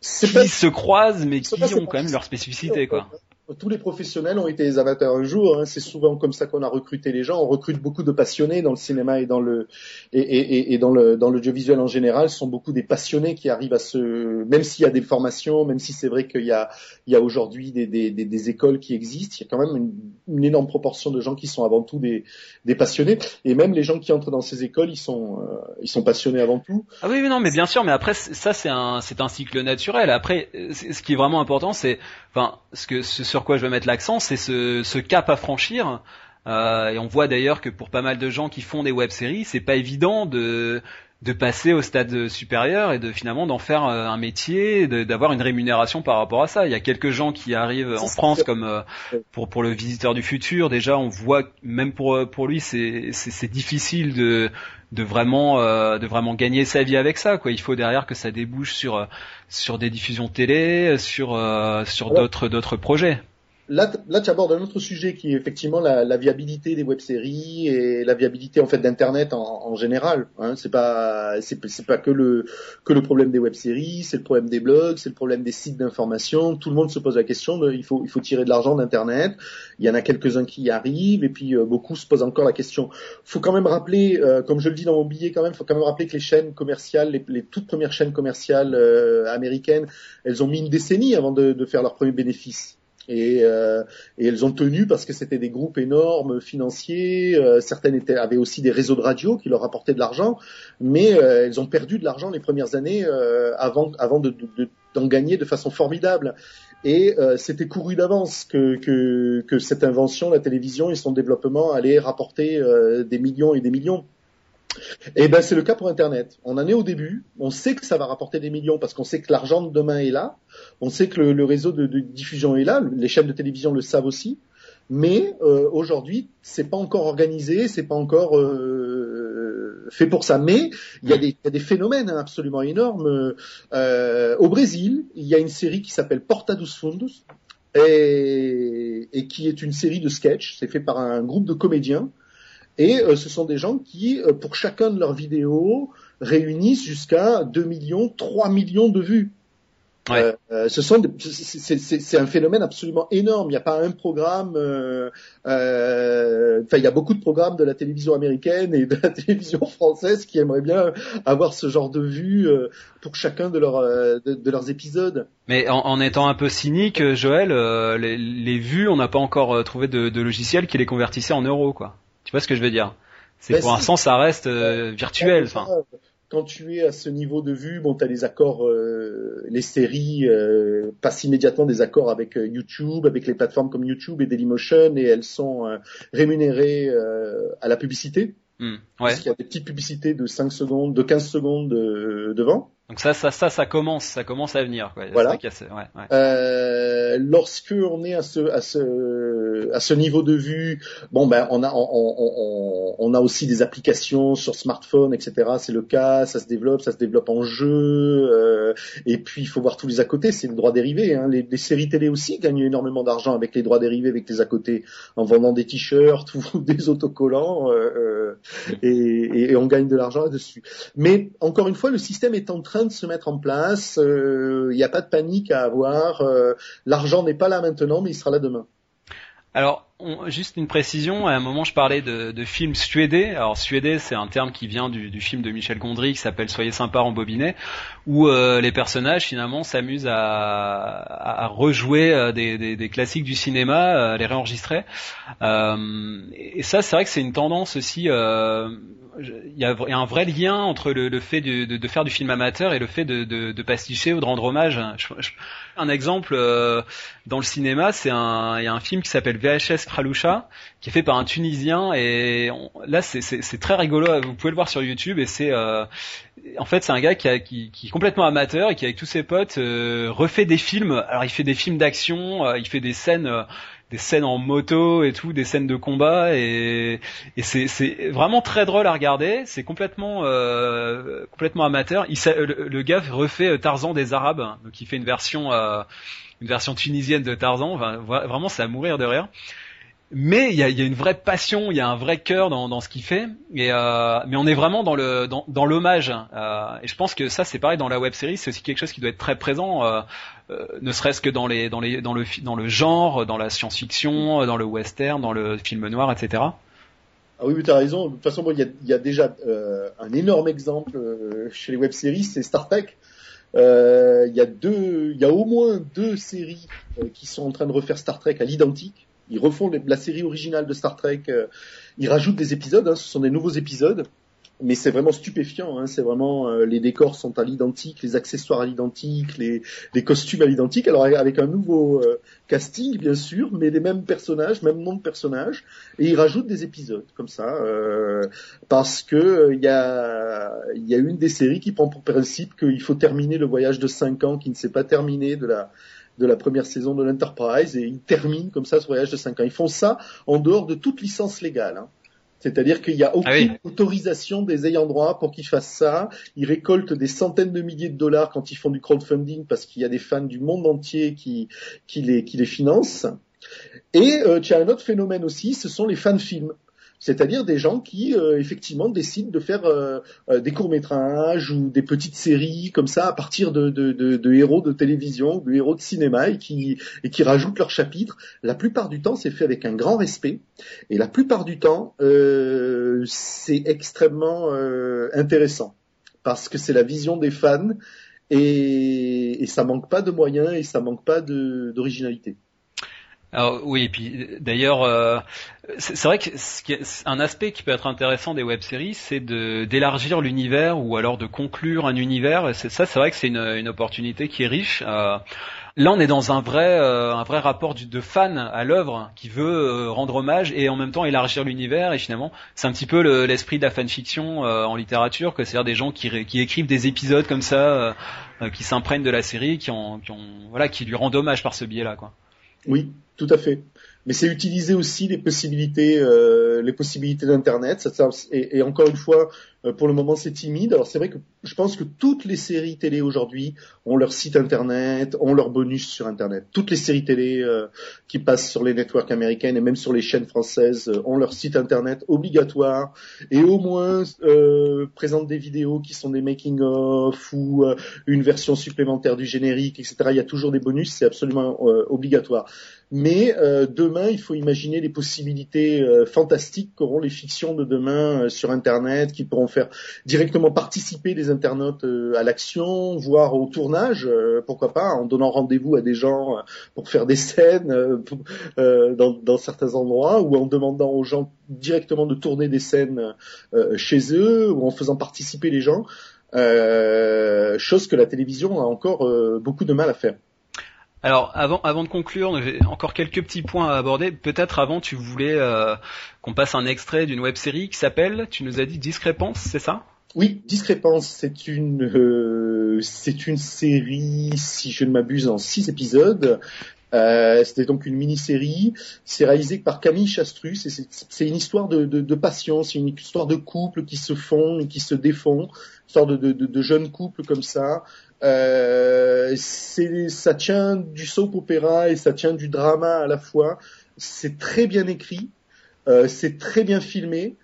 qui se croisent mais qui ont quand même leur spécificité quoi tous les professionnels ont été des amateurs un jour. Hein. C'est souvent comme ça qu'on a recruté les gens. On recrute beaucoup de passionnés dans le cinéma et dans le et, et, et dans le dans l'audiovisuel en général. Ce sont beaucoup des passionnés qui arrivent à se, même s'il y a des formations, même si c'est vrai qu'il y a il y a aujourd'hui des, des, des, écoles qui existent, il y a quand même une, énorme proportion de gens qui sont avant tout des, des passionnés. Et même les gens qui entrent dans ces écoles, ils sont euh, ils sont passionnés avant tout. Ah oui, oui non, mais bien sûr. Mais après ça c'est un c'est un cycle naturel. Après, ce qui est vraiment important, c'est enfin ce que ce sur quoi je veux mettre l'accent, c'est ce, ce, cap à franchir. Euh, et on voit d'ailleurs que pour pas mal de gens qui font des web-séries, c'est pas évident de de passer au stade supérieur et de finalement d'en faire euh, un métier, d'avoir une rémunération par rapport à ça. Il y a quelques gens qui arrivent en France comme euh, pour pour le visiteur du futur. Déjà, on voit même pour pour lui, c'est c'est difficile de de vraiment euh, de vraiment gagner sa vie avec ça quoi. Il faut derrière que ça débouche sur sur des diffusions télé sur sur d'autres d'autres projets là, tu abordes un autre sujet qui est effectivement la, viabilité des web-séries et la viabilité en fait d'Internet en, général. Hein. C'est pas, c'est, pas que le que le problème des web-séries, c'est le problème des blogs, c'est le problème des sites d'information. Tout le monde se pose la question il faut il faut tirer de l'argent d'Internet. Il y en a quelques uns qui y arrivent et puis euh, beaucoup se posent encore la question. Faut quand même rappeler, euh, comme je le dis dans mon billet quand même, faut quand même rappeler que les chaînes commerciales, les, les toutes premières chaînes commerciales euh, américaines, elles ont mis une décennie avant de, de faire leurs premiers bénéfices. Et, euh, et, elles ont tenu parce que c'était des groupes énormes financiers. Euh, certaines étaient, avaient aussi des réseaux de radio qui leur apportaient de l'argent, mais euh, elles ont perdu de l'argent les premières années avant, avant de, de, d'en gagner de façon formidable. Et c'était couru d'avance que, cette invention, la télévision et son développement allaient rapporter des millions et des millions. Eh ben c'est le cas pour Internet. On en est au début, on sait que ça va rapporter des millions parce qu'on sait que l'argent de demain est là, on sait que le, réseau de, diffusion est là, les chaînes de télévision le savent aussi, mais euh, aujourd'hui c'est pas encore organisé, c'est pas encore euh, fait pour ça. Mais il y a des, il y a des phénomènes hein, absolument énormes. Euh, au Brésil, il y a une série qui s'appelle Porta dos Fundos et, et qui est une série de sketchs. C'est fait par un groupe de comédiens et euh, ce sont des gens qui, euh, pour chacun de leurs vidéos, réunissent jusqu'à 2 millions, 3 millions de vues. Ouais. Euh, ce sont c'est un phénomène absolument énorme. Il n'y a pas un programme. Euh, euh, enfin, il y a beaucoup de programmes de la télévision américaine et de la (laughs) télévision française qui aimeraient bien avoir ce genre de vues pour chacun de, leurs de, de, leurs épisodes. Mais en, en, étant un peu cynique, Joël, les, les, vues, on n'a pas encore trouvé de, de logiciel qui les convertissait en euros, quoi. Tu vois ce que je veux dire? C'est ben pour l'instant ça reste euh, virtuel. Enfin. Quand tu es à ce niveau de vue, bon, tu as les accords, euh, les séries euh, passent immédiatement des accords avec YouTube, avec les plateformes comme YouTube et Dailymotion, et elles sont rémunérées à la publicité. Mmh, ouais. Parce qu'il y a des petites publicités de 5 secondes, de 15 secondes devant. Donc ça, ça, ça, ça commence, ça commence à venir. Quoi. Voilà. Ouais, ouais. Euh, lorsque on est à ce à ce à ce niveau de vue, bon ben on a on, on, on, on a aussi des applications sur smartphone, etc. C'est le cas, ça se développe, ça se développe en jeu. euh, et puis il faut voir tous les à côté, c'est le droit dérivé. Hein. Les, les séries télé aussi gagnent énormément d'argent avec les droits dérivés, avec les à côté, en vendant des t-shirts (laughs) ou des autocollants, euh, euh, et, on gagne de l'argent là-dessus. Mais encore une fois, le système est en train de se mettre en place. euh, Il n'y a pas de panique à avoir. euh, L'argent n'est pas là maintenant, mais il sera là demain. Alors, on- juste une précision. À un moment, je parlais de, de films suédés. Alors, suédés, c'est un terme qui vient du, film de Michel Gondry qui s'appelle Soyez sympa en bobinet, où euh, les personnages finalement s'amusent à, rejouer euh, des, classiques du cinéma, euh, les réenregistrer. Et ça, c'est vrai que c'est une tendance aussi. Il y, a, un vrai lien entre le, fait de, faire du film amateur et le fait de, pasticher ou de rendre hommage. Un exemple euh, dans le cinéma, c'est un, y a un film qui s'appelle VHS Kraloucha, qui est fait par un Tunisien et là c'est, très rigolo. Vous pouvez le voir sur YouTube et c'est, euh, en fait, c'est un gars qui, a- qui, est complètement amateur et qui avec tous ses potes euh, refait des films. Alors il fait des films d'action, il fait des scènes. Des scènes en moto et tout, des scènes de combat et, c'est, vraiment très drôle à regarder. C'est complètement euh, complètement amateur. Le, le gars refait euh, Tarzan des Arabes, donc il fait une version euh, une version tunisienne de Tarzan. Vraiment, c'est à mourir de rire. Mais il y a, une vraie passion, il y a un vrai cœur dans, ce qu'il fait. Et euh, mais on est vraiment dans le dans, l'hommage. Euh, et je pense que ça, c'est pareil dans la web série, c'est aussi quelque chose qui doit être très présent, euh, ne serait-ce que dans les dans les dans le dans le genre, dans la science-fiction, dans le western, dans le film noir, etc. Ah oui, mais tu as raison. De toute façon, bon, il y, a, y a déjà un énorme exemple chez les web-séries, c'est Star Trek. Il y a deux, il y a au moins deux séries qui sont en train de refaire Star Trek à l'identique. Ils refont la série originale de Star Trek. euh, ils rajoutent des épisodes. Hein, ce sont des nouveaux épisodes. Mais c'est vraiment stupéfiant. Hein, c'est vraiment euh, les décors sont à l'identique, les accessoires à l'identique, les, costumes à l'identique. Alors avec un nouveau euh, casting bien sûr, mais les mêmes personnages, même nom de personnages, et ils rajoutent des épisodes comme ça parce que il y a y a une des séries qui prend pour principe qu'il faut terminer le voyage de 5 ans qui ne s'est pas terminé de la de la première saison de l'Enterprise et ils terminent comme ça ce voyage de 5 ans. Ils font ça en dehors de toute licence légale. Hein. C'est-à-dire qu'il n'y a aucune Ah oui. autorisation des ayants droit pour qu'ils fassent ça. Ils récoltent des centaines de milliers de dollars quand ils font du crowdfunding parce qu'il y a des fans du monde entier qui, qui, les, qui les financent. Et euh, tu as un autre phénomène aussi, ce sont les fans films. C'est-à-dire des gens qui euh, effectivement décident de faire euh, euh, des courts métrages ou des petites séries comme ça à partir de, héros de télévision, de héros de cinéma et qui, et qui rajoutent leurs chapitres. La plupart du temps, c'est fait avec un grand respect et la plupart du temps, c'est extrêmement intéressant parce que c'est la vision des fans et, et ça manque pas de moyens et ça manque pas d'originalité. Alors oui, et puis d'ailleurs, euh, c'est vrai que un aspect qui peut être intéressant des web-séries, c'est d'élargir l'univers ou alors de conclure un univers. Et Ça, c'est vrai que c'est une, opportunité qui est riche. Euh, là, on est dans un vrai euh, un vrai rapport de fan à l'œuvre qui veut euh, rendre hommage et en même temps élargir l'univers. Et finalement, c'est un petit peu le- l'esprit de la fanfiction en littérature, que c'est-à-dire des gens qui, qui écrivent des épisodes comme ça, qui s'imprègnent de la série, qui ont, qui ont voilà, qui lui rendent hommage par ce biais-là, quoi. Oui, tout à fait. Mais c'est utiliser aussi les possibilités, euh, les possibilités d'internet. Et, et encore une fois, pour le moment, c'est timide. Alors c'est vrai que je pense que toutes les séries télé aujourd'hui ont leur site internet, ont leur bonus sur internet. Toutes les séries télé euh, qui passent sur les networks américaines et même sur les chaînes françaises euh, ont leur site internet obligatoire et au moins euh, présentent des vidéos qui sont des making of ou euh, une version supplémentaire du générique, etc. Il y a toujours des bonus, c'est absolument euh, obligatoire. Mais euh, demain, il faut imaginer les possibilités euh, fantastiques qu'auront les fictions de demain euh, sur Internet, qui pourront faire directement participer les internautes euh, à l'action, voire au tournage, euh, pourquoi pas, en donnant rendez-vous à des gens euh, pour faire des scènes dans, certains endroits, ou en demandant aux gens directement de tourner des scènes chez eux, ou en faisant participer les gens. Chose que la télévision a encore beaucoup de mal à faire. Alors avant, de conclure, j'ai encore quelques petits points à aborder. Peut-être avant, tu voulais euh, qu'on passe un extrait d'une web série qui s'appelle, tu nous as dit Discrépance, c'est ça? Oui, Discrépance, c'est une euh, c'est une série, si je ne m'abuse, en six épisodes. Euh, C'était donc une mini-série. C'est réalisé par Camille Chastrus c'est- une histoire de, de, passion, c'est une histoire de couples qui se font et qui se défont, une histoire de, de, de, jeunes comme ça. Euh, c'est ça tient du soap opéra et ça tient du drama à la fois. C'est très bien écrit, euh, c'est très bien filmé.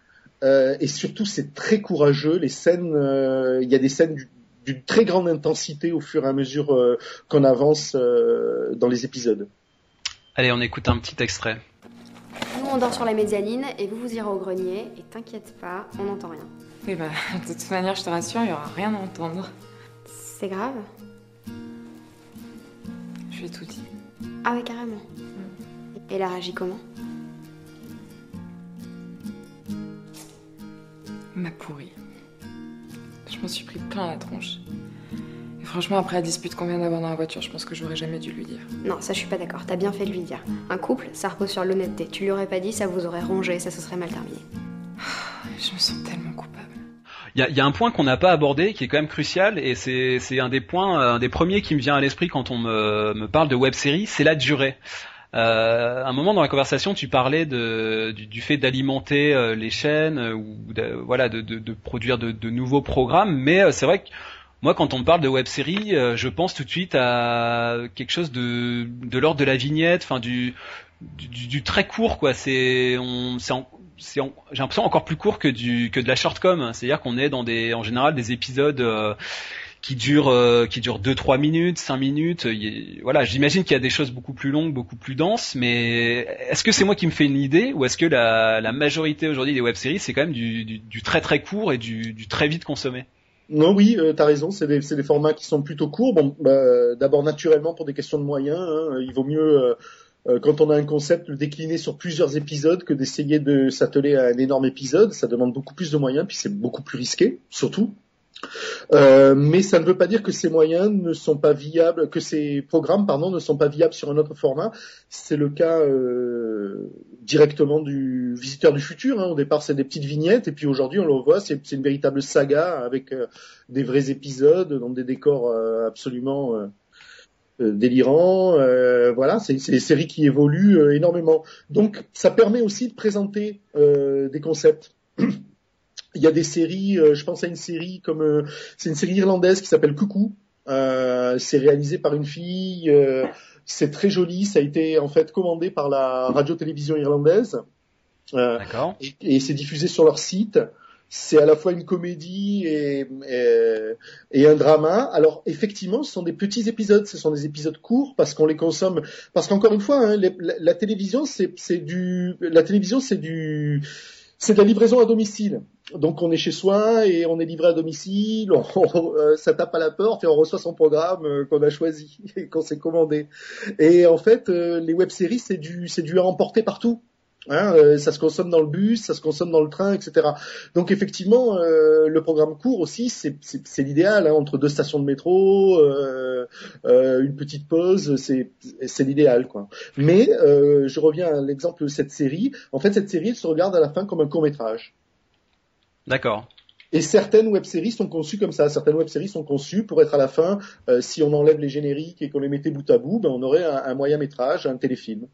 Euh, et surtout c'est très courageux. Les scènes, euh, il y a des scènes du- d'une très grande intensité au fur et à mesure euh, qu'on avance euh, dans les épisodes. Allez, on écoute un petit extrait. Nous, on dort sur la médialine et vous, vous irez au grenier. Et t'inquiète pas, on n'entend rien. Oui, bah, de toute manière, je te rassure, il y aura rien à entendre. C'est grave Je lui ai tout dit. Ah ouais, carrément. Et elle a réagi comment m'a pourri. Je m'en suis pris plein la tronche. Et franchement, après la dispute qu'on vient d'avoir dans la voiture, je pense que j'aurais jamais dû lui dire. Non, ça je suis pas d'accord. T'as bien fait de lui dire. Un couple, ça repose sur l'honnêteté. Tu lui aurais pas dit, ça vous aurait rongé, ça se serait mal terminé. Je me sens tellement. Il y y a un point qu'on n'a pas abordé qui est quand même crucial et c'est c'est un des points, euh, un des premiers qui me vient à l'esprit quand on me, me parle de web série, c'est la durée. Euh, un moment dans la conversation, tu parlais de, du, du fait d'alimenter euh, les chaînes euh, ou de, voilà de, de, de produire de, nouveaux programmes, mais c'est vrai que moi, quand on me parle de web série, je pense tout de suite à quelque chose de, de l'ordre de la vignette, enfin du, du, du- très court, quoi. C'est, on, j'ai l'impression encore plus court que du, que de la shortcom. C'est-à-dire qu'on est dans des, en général, des épisodes euh, qui durent, euh, qui durent deux, trois minutes, cinq minutes. Voilà, j'imagine qu'il y a des choses beaucoup plus longues, beaucoup plus denses. Mais est-ce que c'est moi qui me fais une idée, ou est-ce que la, majorité aujourd'hui des web séries, c'est quand même du, très très court et du, très vite consommé? Non, oui, euh, t'as raison, c'est des, des formats qui sont plutôt courts. Bon, bah, d'abord naturellement pour des questions de moyens, hein, il vaut mieux euh, quand on a un concept le décliner sur plusieurs épisodes que d'essayer de s'atteler à un énorme épisode. Ça demande beaucoup plus de moyens, puis c'est beaucoup plus risqué, surtout. Euh, mais ça ne veut pas dire que ces moyens ne sont pas viables, que ces programmes, pardon, ne sont pas viables sur un autre format. C'est le cas euh, directement du visiteur du futur. hein. Au départ, c'est des petites vignettes, et puis aujourd'hui, on le voit, c'est c'est une véritable saga avec euh, des vrais épisodes dans des décors euh, absolument euh, délirants. Euh, voilà, c'est des séries qui évoluent euh, énormément. Donc, ça permet aussi de présenter des concepts. (clears throat) Il y a des séries, je pense à une série comme c'est une série irlandaise qui s'appelle Coucou. C'est réalisé par une fille. c'est très joli. Ça a été en fait commandé par la radio-télévision irlandaise. Euh, et c'est diffusé sur leur site. C'est à la fois une comédie et, un drama. Alors effectivement, ce sont des petits épisodes, ce sont des épisodes courts parce qu'on les consomme. Parce qu'encore une fois, hein, la, télévision, c'est du, de la livraison à domicile. Donc on est chez soi et on est livré à domicile, (laughs) euh, ça tape à la porte et on reçoit son programme euh, qu'on a choisi (laughs) et qu'on s'est commandé. Et en fait, euh, les web-séries, c'est du, c'est du à emporter partout. Hein, euh, ça se consomme dans le bus, ça se consomme dans le train, etc. Donc effectivement, euh, le programme court aussi, c'est l'idéal hein, entre deux stations de métro, euh, une petite pause, c'est l'idéal quoi. Mais je reviens à l'exemple de cette série. En fait, cette série elle se regarde à la fin comme un court métrage. D'accord. Et certaines web-séries sont conçues comme ça. Certaines web-séries sont conçues pour être à la fin, si on enlève les génériques et qu'on les mettait bout à bout, ben on aurait un, un moyen métrage, un téléfilm.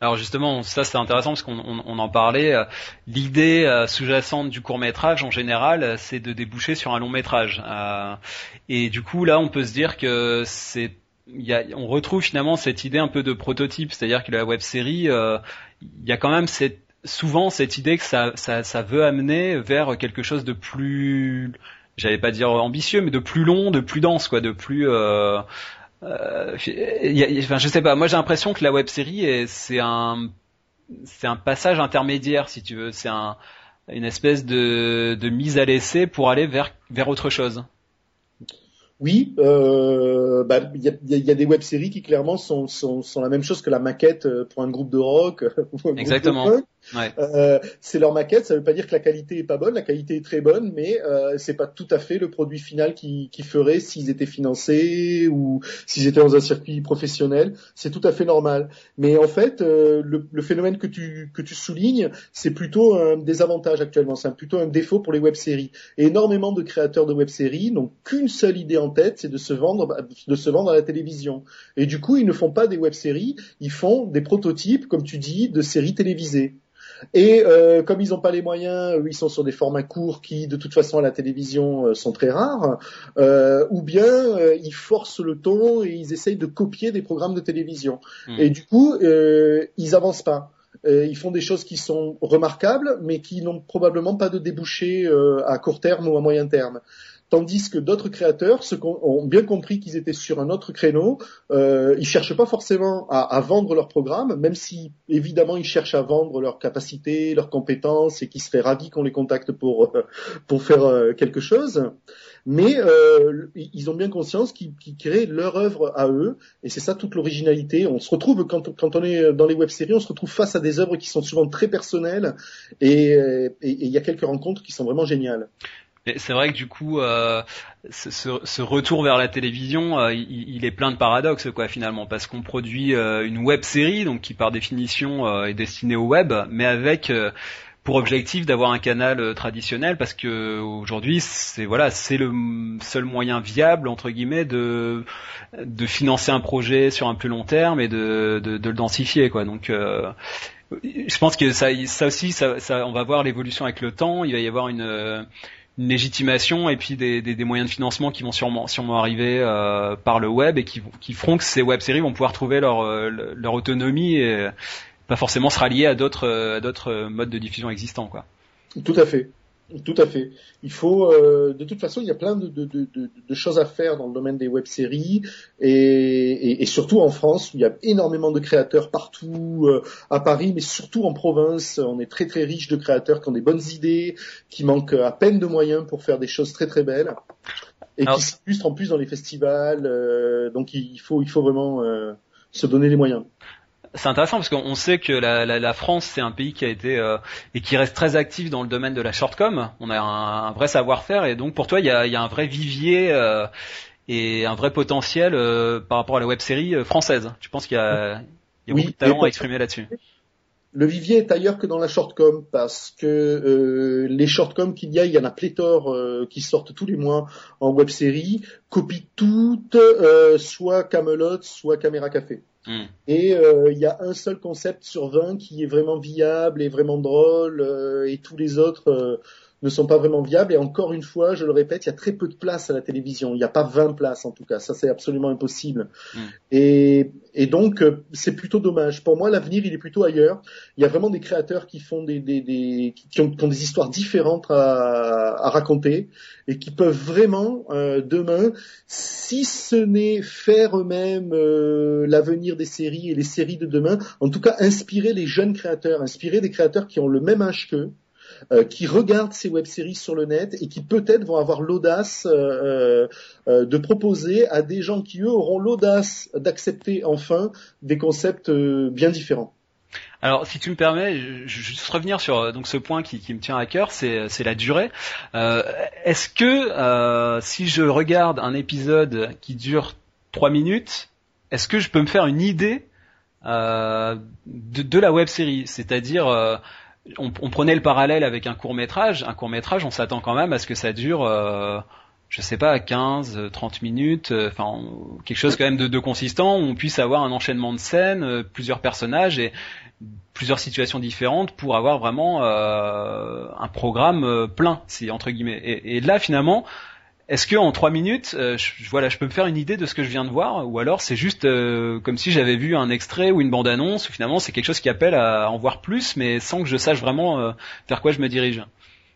Alors justement, ça c'est intéressant parce qu'on on, on en parlait. euh, L'idée euh, sous-jacente du court métrage en général, euh, c'est de déboucher sur un long métrage. Et du coup, là, on peut se dire que c'est, on retrouve finalement cette idée un peu de prototype, c'est-à-dire que la web série, il y a quand même cette, souvent cette idée que ça, veut amener vers quelque chose de plus, j'allais pas dire ambitieux, mais de plus long, de plus dense, quoi, de plus euh, il y a- enfin, je sais pas. Moi, j'ai l'impression que la web série, c'est un, c'est un passage intermédiaire, si tu veux. C'est un, une espèce de, de mise à l'essai pour aller vers, vers autre chose. Oui, euh, bah, il y, a, y des web-séries qui clairement sont, sont, sont la même chose que la maquette euh, pour un groupe de rock (laughs) Exactement. de. Euh, c'est leur maquette, ça veut pas dire que la qualité est pas bonne, la qualité est très bonne, mais euh, c'est pas tout à fait le produit final qui, qui ferait s'ils étaient financés ou s'ils étaient dans un circuit professionnel. C'est tout à fait normal. Mais en fait, euh, le, phénomène que tu soulignes, c'est plutôt un désavantage actuellement, c'est plutôt un défaut pour les web-séries. Énormément de créateurs de web-séries n'ont qu'une seule idée en tête, c'est de se vendre de se vendre à la télévision. Et du coup, ils ne font pas des web-séries, ils font des prototypes, comme tu dis, de séries télévisées. Et euh, comme ils n'ont pas les moyens, ils sont sur des formats courts qui, de toute façon, à la télévision, euh, sont très rares. Euh, ou bien euh, ils forcent le ton et ils essayent de copier des programmes de télévision. Hmm. Et du coup, euh, ils avancent pas. Euh, ils font des choses qui sont remarquables, mais qui n'ont probablement pas de débouché euh, à court terme ou à moyen terme. Tandis que d'autres créateurs ont bien compris qu'ils étaient sur un autre créneau. Euh, ils cherchent pas forcément à, vendre leur programme, même si évidemment ils cherchent à vendre leurs capacités, leurs compétences et qu'ils seraient ravis qu'on les contacte pour euh, pour faire euh, quelque chose. Mais euh, ils ont bien conscience qu'ils créent leur œuvre à eux, et c'est ça toute l'originalité. On se retrouve quand, on est dans les web-séries, on se retrouve face à des œuvres qui sont souvent très personnelles, et il y a quelques rencontres qui sont vraiment géniales. Mais c'est vrai que du coup, euh, ce, ce- retour vers la télévision, euh, il, est plein de paradoxes quoi finalement, parce qu'on produit euh, une web série, donc qui par définition euh, est destinée au web, mais avec pour objectif d'avoir un canal traditionnel, parce que aujourd'hui, c'est voilà, c'est le seul moyen viable entre guillemets de de financer un projet sur un plus long terme et de de, de le densifier quoi. Donc euh, je pense que ça, ça aussi, ça, ça- on va voir l'évolution avec le temps. Il va y avoir une, une légitimation et puis des, moyens de financement qui vont sûrement, sûrement arriver euh, par le web et qui, qui feront que ces web-séries vont pouvoir trouver leur, euh, leur autonomie et pas forcément se rallier à d'autres, euh, à d'autres modes de diffusion existants, quoi. Tout à fait. Tout à fait. Il faut, euh, de toute façon, il y a plein de, de, de, de- de choses à faire dans le domaine des web-séries et, et, et surtout en France où il y a énormément de créateurs partout, euh, à Paris, mais surtout en province. On est très très riche de créateurs qui ont des bonnes idées, qui manquent à peine de moyens pour faire des choses très très belles et Alors- qui s'illustrent en plus dans les festivals. euh, donc il faut, il faut vraiment se donner les moyens. C'est intéressant parce qu'on sait que la, la, la France c'est un pays qui a été euh, et qui reste très actif dans le domaine de la shortcom. On a un, un vrai savoir-faire et donc pour toi il y a, y a un vrai vivier euh, et un vrai potentiel euh, par rapport à la web série française. Tu penses qu'il y a, il y a Oui, beaucoup de talent à exprimer là-dessus? Le vivier est ailleurs que dans la shortcom parce que euh, les shortcoms qu'il y a, il y en a pléthore euh, qui sortent tous les mois en web série, copient toutes, euh, soit Camelot, soit Caméra Café. Hmm. Et euh, il y a un seul concept sur 20 qui est vraiment viable et vraiment drôle, euh, et tous les autres euh, ne sont pas vraiment viables. Et encore une fois, je le répète, il y a très peu de place à la télévision. Il n'y a pas 20 places en tout cas. Ça, c'est absolument impossible. Mm. Et, et donc, euh, c'est plutôt dommage. Pour moi, l'avenir, il est plutôt ailleurs. Il y a vraiment des créateurs qui font des, des, des qui, ont, qui ont des histoires différentes à, à raconter et qui peuvent vraiment euh, demain, si ce n'est faire eux-mêmes euh, l'avenir des séries et les séries de demain, en tout cas inspirer les jeunes créateurs, inspirer des créateurs qui ont le même âge qu'eux, euh, qui regardent ces web-séries sur le net et qui peut-être vont avoir l'audace euh, euh, de proposer à des gens qui eux auront l'audace d'accepter enfin des concepts euh, bien différents. Alors, si tu me permets, je, je juste revenir sur euh, donc ce point qui, qui me tient à cœur, c'est la durée. Euh, Est-ce que euh, si je regarde un épisode qui dure trois minutes, est-ce que je peux me faire une idée euh, de, de la web série C'est-à-dire, euh, on, prenait le parallèle avec un court métrage. Un court métrage, on s'attend quand même à ce que ça dure. Euh, je sais pas, 15, 30 minutes, euh, enfin quelque chose quand même de, consistant, où on puisse avoir un enchaînement de scènes, euh, plusieurs personnages et plusieurs situations différentes pour avoir vraiment euh, un programme euh, plein, si entre guillemets. Et, et là finalement, est-ce que en trois minutes, euh, je, voilà, je peux me faire une idée de ce que je viens de voir, ou alors c'est juste euh, comme si j'avais vu un extrait ou une bande-annonce, ou finalement c'est quelque chose qui appelle à en voir plus, mais sans que je sache vraiment euh, vers quoi je me dirige?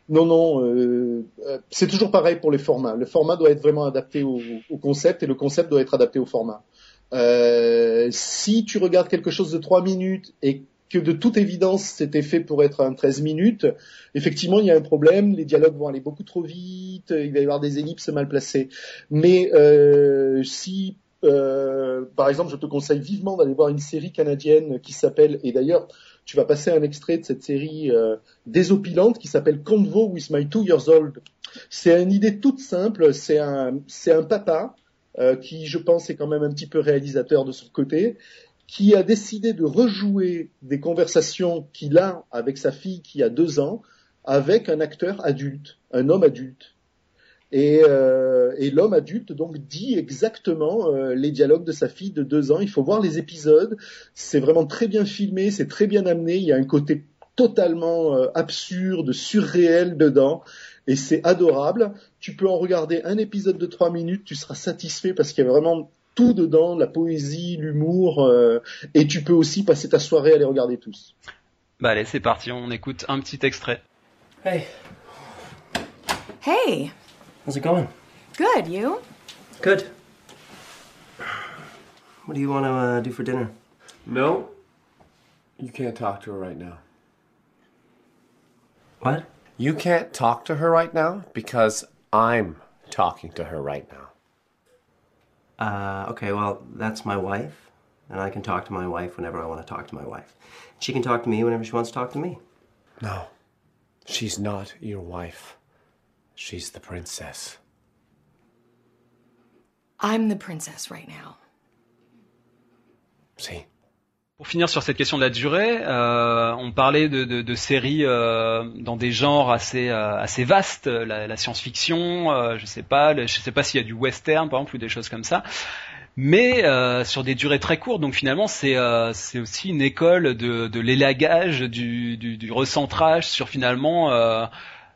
Non, non, euh, euh, c'est toujours pareil pour les formats. Le format doit être vraiment adapté au, au concept et le concept doit être adapté au format. Euh, si tu regardes quelque chose de trois minutes et que de toute évidence c'était fait pour être un 13 minutes, effectivement il y a un problème, les dialogues vont aller beaucoup trop vite, il va y avoir des ellipses mal placées. Mais euh, si euh, par exemple je te conseille vivement d'aller voir une série canadienne qui s'appelle, et d'ailleurs tu vas passer un extrait de cette série euh, désopilante qui s'appelle Convo with my two years old. C'est une idée toute simple. C'est un, papa qui, je pense, est quand même un petit peu réalisateur de son côté, qui a décidé de rejouer des conversations qu'il a avec sa fille qui a deux ans avec un acteur adulte, un homme adulte. Et, euh, l'homme adulte donc dit exactement euh, les dialogues de sa fille de deux ans. Il faut voir les épisodes. C'est vraiment très bien filmé, c'est très bien amené. Il y a un côté totalement euh, absurde, surréel dedans. Et c'est adorable. Tu peux en regarder un épisode de trois minutes, tu seras satisfait parce qu'il y a vraiment tout dedans, la poésie, l'humour, euh, et tu peux aussi passer ta soirée à les regarder tous. Bah allez, c'est parti, on écoute un petit extrait. Hey, Hey, how's it going? good, you? Good. What do you want to uh, do for dinner? No, you can't talk to her right now. What? You can't talk to her right now because I'm talking to her right now. Uh, okay, well, that's my wife, and I can talk to my wife whenever I want to talk to my wife. She can talk to me whenever she wants to talk to me. No, she's not your wife. She's the princess. I'm the princess right now. See? Pour finir sur cette question de la durée, euh, on parlait de, de, de séries euh, dans des genres assez euh, assez vastes, la, la science-fiction, euh, je sais pas, je sais pas s'il y a du western par exemple ou des choses comme ça, mais euh, sur des durées très courtes. Donc finalement, c'est euh, c'est aussi une école de, de l'élagage, du, du, du recentrage sur finalement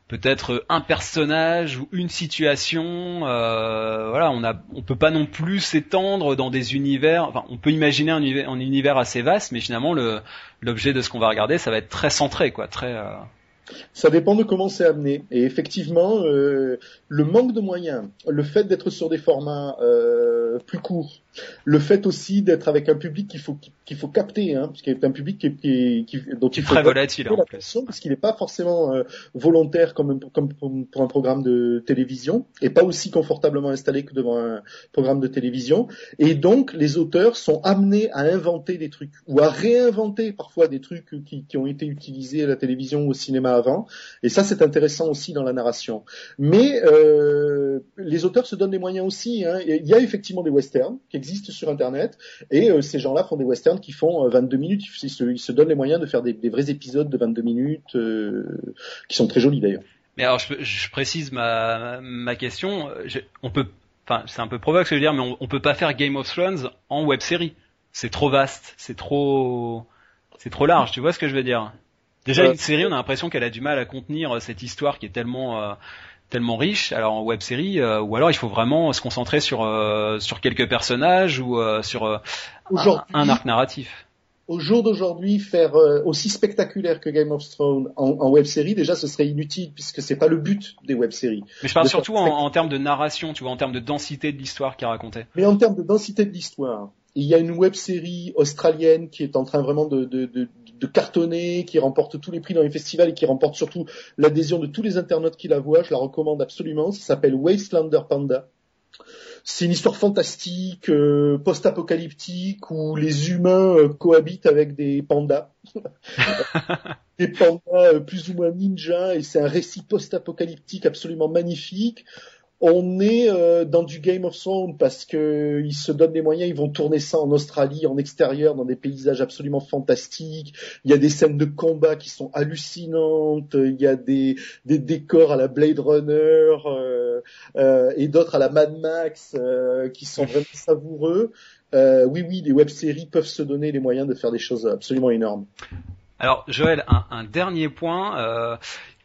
peut-être un personnage ou une situation. euh, voilà, on a, on peut pas non plus s'étendre dans des univers. Enfin, on peut imaginer un univers, un univers assez vaste, mais finalement le l'objet de ce qu'on va regarder, ça va être très centré, quoi, très. euh, Ça dépend de comment c'est amené. Et effectivement, euh, le manque de moyens, le fait d'être sur des formats euh, plus courts, le fait aussi d'être avec un public qu'il faut qu'il faut capter, hein, parce qu'il est un public qui, qui, qui dont il faut très volatile en plus. parce qu'il n'est pas forcément euh, volontaire comme, pour, pour un programme de télévision, et pas aussi confortablement installé que devant un programme de télévision. Et donc, les auteurs sont amenés à inventer des trucs, ou à réinventer parfois des trucs qui, qui ont été utilisés à la télévision ou au cinéma avant. Et ça, c'est intéressant aussi dans la narration. Mais euh, les auteurs se donnent les moyens aussi. Hein. Il y a effectivement des westerns qui existent sur Internet, et euh, ces gens-là font des westerns qui font euh, 22 minutes. Ils se, ils se donnent les moyens de faire des, des vrais épisodes de 22 minutes, euh, qui sont très jolis d'ailleurs. Mais alors, je, je précise ma ma question. Je- on peut, enfin, c'est un peu provoque ce que je veux dire, mais on, on peut pas faire Game of Thrones en web série. C'est trop vaste, c'est trop, c'est trop large. Tu vois ce que je veux dire? Déjà, Euh, une série, on a l'impression qu'elle a du mal à contenir euh, cette histoire qui est tellement euh, tellement riche. Alors en web série, euh, ou alors il faut vraiment se concentrer sur euh, sur quelques personnages ou euh, sur un, arc narratif. au jour d'aujourd'hui, faire aussi spectaculaire que Game of Thrones en, en web série, déjà, ce serait inutile puisque c'est pas le but des web séries. Mais je parle De surtout en, en termes de narration, tu vois, en termes de densité de l'histoire qui est racontée. Mais en termes de densité de l'histoire, il y a une web série australienne qui est en train vraiment de, de, de, de cartonner, qui remporte tous les prix dans les festivals et qui remporte surtout l'adhésion de tous les internautes qui la voient. Je la recommande absolument. Ça s'appelle Wastelander Panda. C'est une histoire fantastique, euh, post-apocalyptique, où les humains euh, cohabitent avec des pandas. (laughs) des pandas euh, plus ou moins ninjas, et c'est un récit post-apocalyptique absolument magnifique. On est euh, dans du Game of Thrones parce que ils se donnent les moyens, ils vont tourner ça en Australie, en extérieur, dans des paysages absolument fantastiques. Il y a des scènes de combat qui sont hallucinantes. Il y a des, des décors à la Blade Runner euh, euh, et d'autres à la Mad Max qui sont vraiment savoureux. Oui, oui, les web-séries peuvent se donner les moyens de faire des choses absolument énormes. Alors Joël, un, un dernier point euh,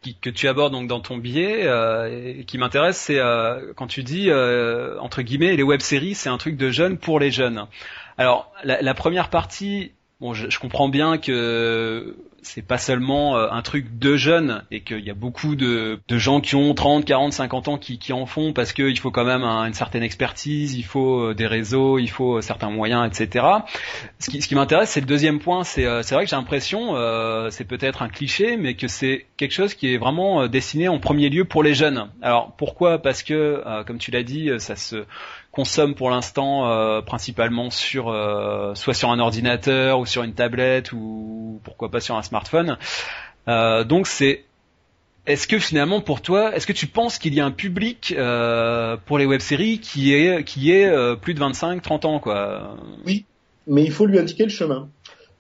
qui- que tu abordes donc dans ton billet euh, et qui m'intéresse, c'est euh, quand tu dis euh, entre guillemets les web-séries, c'est un truc de jeunes pour les jeunes. Alors la, la première partie, bon, je, je comprends bien que c'est pas seulement euh, un truc de jeunes et qu'il y a beaucoup de, de gens qui ont 30, 40, 50 ans qui, qui en font parce qu'il faut quand même une certaine expertise, il faut euh, des réseaux, il faut certains moyens, etc. Ce qui, ce qui m'intéresse, c'est le deuxième point. C'est vrai que j'ai l'impression, c'est peut-être un cliché, mais que c'est quelque chose qui est vraiment destiné en premier lieu pour les jeunes. Alors pourquoi? Parce que, comme tu l'as dit, ça se consomme pour l'instant euh, principalement sur euh, soit sur un ordinateur ou sur une tablette ou pourquoi pas sur un smartphone. Euh, donc c'est est-ce que finalement pour toi, est-ce que tu penses qu'il y a un public pour les web-séries qui est qui est plus de 25 30 ans quoi? Oui, mais il faut lui indiquer le chemin.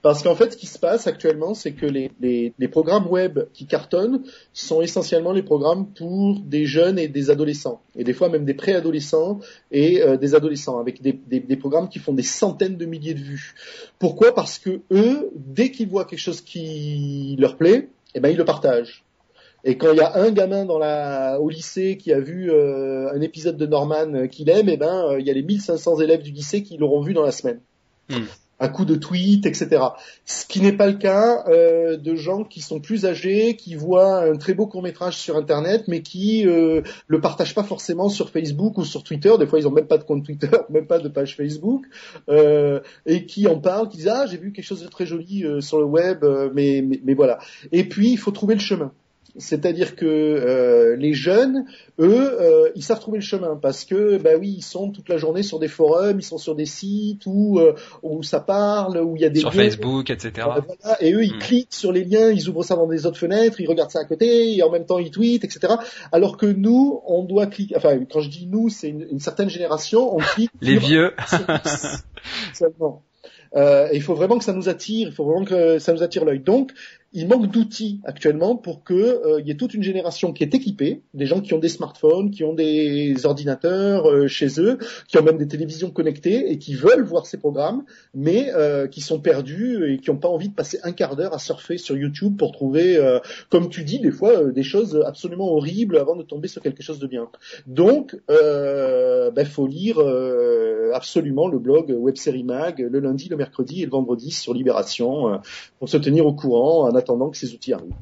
Parce qu'en fait, ce qui se passe actuellement, c'est que les, programmes web qui cartonnent sont essentiellement les programmes pour des jeunes et des adolescents, et des fois même des préadolescents et euh, des adolescents, avec des, programmes qui font des centaines de milliers de vues. Pourquoi? Parce que eux, dès qu'ils voient quelque chose qui leur plaît, eh ben ils le partagent. Et quand il y a un gamin dans au lycée qui a vu euh, un épisode de Norman qu'il aime, eh ben euh, il y a les 1500 élèves du lycée qui l'auront vu dans la semaine. Hmm un coup de tweet, etc. Ce qui n'est pas le cas euh, de gens qui sont plus âgés, qui voient un très beau court métrage sur Internet, mais qui euh, le partagent pas forcément sur Facebook ou sur Twitter. Des fois, ils ont même pas de compte Twitter, (laughs) même pas de page Facebook, euh, et qui en parlent, qui disent ah j'ai vu quelque chose de très joli euh, sur le web, mais voilà. Et puis il faut trouver le chemin. C'est-à-dire que euh, les jeunes, eux, euh, ils savent trouver le chemin parce que, bah oui, ils sont toute la journée sur des forums, ils sont sur des sites où euh, où ça parle, où il y a des sur Facebook, etc. et eux, ils hmm. cliquent sur les liens, ils ouvrent ça dans des autres fenêtres, ils regardent ça à côté, et en même temps ils tweetent, etc. Alors que nous, on doit cliquer. Enfin, quand je dis nous, c'est une, certaine génération, on clique. (laughs) les vieux. (laughs) seulement. Euh, il faut vraiment que ça nous attire, il faut vraiment que ça nous attire l'œil. Donc, il manque d'outils actuellement pour que euh, y ait toute une génération qui est équipée, des gens qui ont des smartphones, qui ont des ordinateurs euh, chez eux, qui ont même des télévisions connectées et qui veulent voir ces programmes, mais euh, qui sont perdus et qui n'ont pas envie de passer un quart d'heure à surfer sur YouTube pour trouver, comme tu dis, des fois des choses absolument horribles avant de tomber sur quelque chose de bien. Donc, il ben, faut lire absolument le blog Web Mag le lundi, le mercredi et le vendredi sur Libération pour se tenir au courant attendant que ces outils arrivent.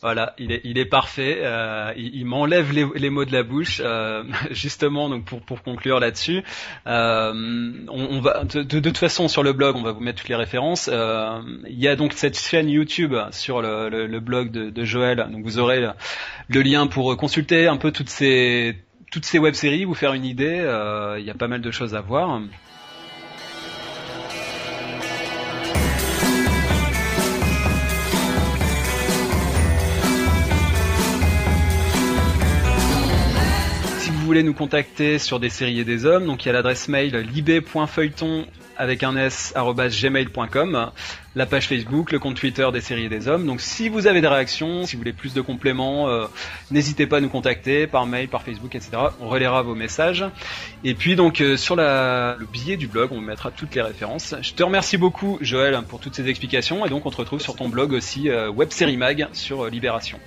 Voilà, il est, parfait. Euh, il, m'enlève les, mots de la bouche, euh, (laughs) justement. Donc pour, pour conclure là-dessus, euh, on, va de, toute façon sur le blog, on va vous mettre toutes les références. il y a donc cette chaîne YouTube sur le, blog de, Joël. Donc vous aurez le, lien pour consulter un peu toutes ces toutes ces web-séries, vous faire une idée. il y a pas mal de choses à voir. Voulez nous contacter sur des séries et des hommes, donc il y a l'adresse mail libé.feuilleton avec un s gmail.com, la page Facebook, le compte Twitter des séries des hommes. Donc si vous avez des réactions, si vous voulez plus de compléments, euh, n'hésitez pas à nous contacter par mail, par Facebook, etc. On relaiera vos messages. Et puis donc euh, sur le billet du blog, on mettra toutes les références. Je te remercie beaucoup Joël pour toutes ces explications et donc on te retrouve sur ton blog aussi euh, Web Série Mag sur Libération.